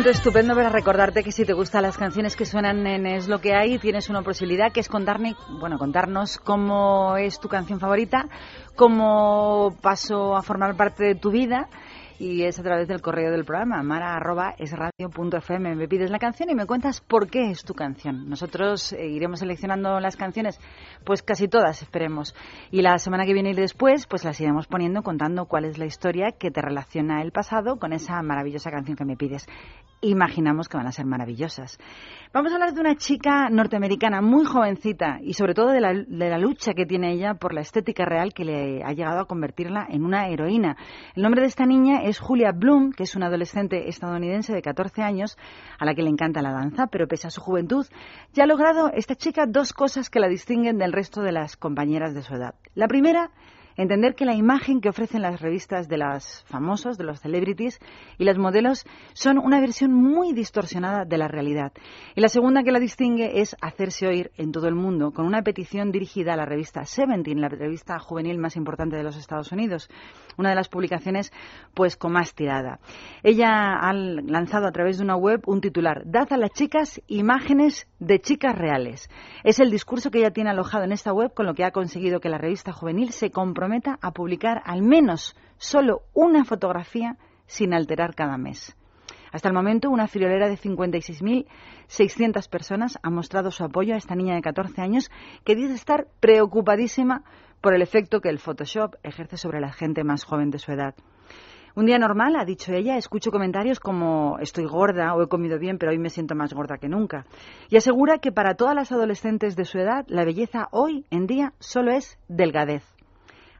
Momento estupendo para recordarte que si te gustan las canciones que suenan en Es lo que hay, tienes una posibilidad que es contarme, bueno, contarnos cómo es tu canción favorita, cómo pasó a formar parte de tu vida y es a través del correo del programa mara@esradio.fm. Me pides la canción y me cuentas por qué es tu canción. Nosotros eh, iremos seleccionando las canciones, pues casi todas, esperemos. Y la semana que viene y después, pues las iremos poniendo contando cuál es la historia que te relaciona el pasado con esa maravillosa canción que me pides. Imaginamos que van a ser maravillosas. Vamos a hablar de una chica norteamericana muy jovencita y sobre todo de la, de la lucha que tiene ella por la estética real que le ha llegado a convertirla en una heroína. El nombre de esta niña es Julia Bloom, que es una adolescente estadounidense de 14 años a la que le encanta la danza, pero pese a su juventud, ya ha logrado esta chica dos cosas que la distinguen del resto de las compañeras de su edad. La primera entender que la imagen que ofrecen las revistas de los famosos, de los celebrities y las modelos son una versión muy distorsionada de la realidad. Y la segunda que la distingue es hacerse oír en todo el mundo con una petición dirigida a la revista Seventeen, la revista juvenil más importante de los Estados Unidos, una de las publicaciones pues con más tirada. Ella ha lanzado a través de una web un titular, Dad a las chicas imágenes de chicas reales. Es el discurso que ella tiene alojado en esta web con lo que ha conseguido que la revista juvenil se comprometa a publicar al menos solo una fotografía sin alterar cada mes. Hasta el momento, una friolera de 56.600 personas ha mostrado su apoyo a esta niña de 14 años que dice estar preocupadísima por el efecto que el Photoshop ejerce sobre la gente más joven de su edad. Un día normal, ha dicho ella, escucho comentarios como estoy gorda o he comido bien, pero hoy me siento más gorda que nunca. Y asegura que para todas las adolescentes de su edad, la belleza hoy en día solo es delgadez.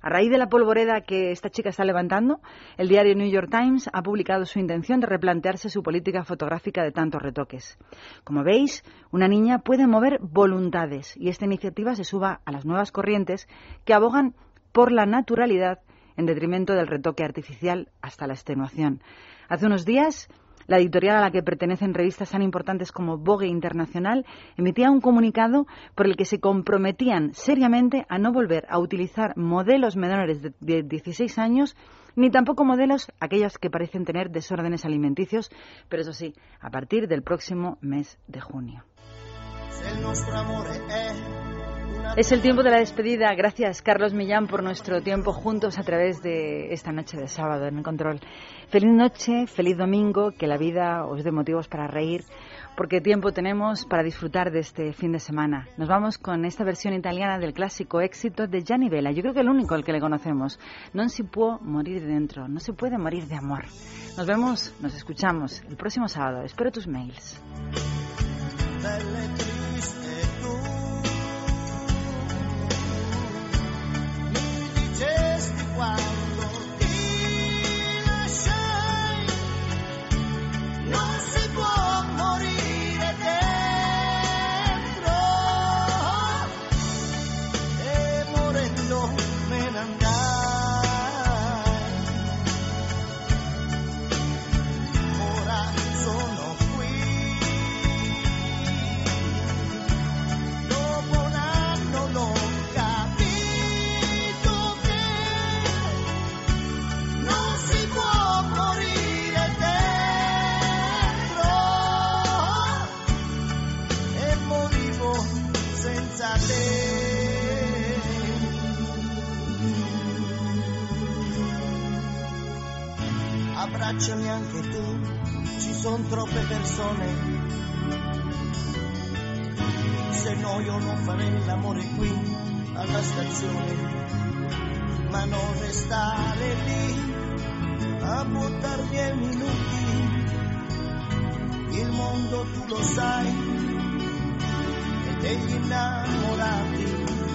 A raíz de la polvoreda que esta chica está levantando, el diario New York Times ha publicado su intención de replantearse su política fotográfica de tantos retoques. Como veis, una niña puede mover voluntades y esta iniciativa se suba a las nuevas corrientes que abogan por la naturalidad en detrimento del retoque artificial hasta la extenuación. Hace unos días, la editorial a la que pertenecen revistas tan importantes como Vogue Internacional emitía un comunicado por el que se comprometían seriamente a no volver a utilizar modelos menores de de 16 años ni tampoco modelos aquellos que parecen tener desórdenes alimenticios, pero eso sí, a partir del próximo mes de junio. Es el tiempo de la despedida. Gracias, Carlos Millán, por nuestro tiempo juntos a través de esta noche de sábado en el control. Feliz noche, feliz domingo, que la vida os dé motivos para reír, porque tiempo tenemos para disfrutar de este fin de semana. Nos vamos con esta versión italiana del clásico éxito de Gianni Vella. Yo creo que el único al que le conocemos. No se puede morir dentro, no se puede morir de amor. Nos vemos, nos escuchamos el próximo sábado. Espero tus mails. while. Te abbracciami anche tu ci sono troppe persone. Se no io non farei l'amore qui alla stazione. Ma non restare lì a buttar via i minuti. Il mondo tu lo sai è degli innamorati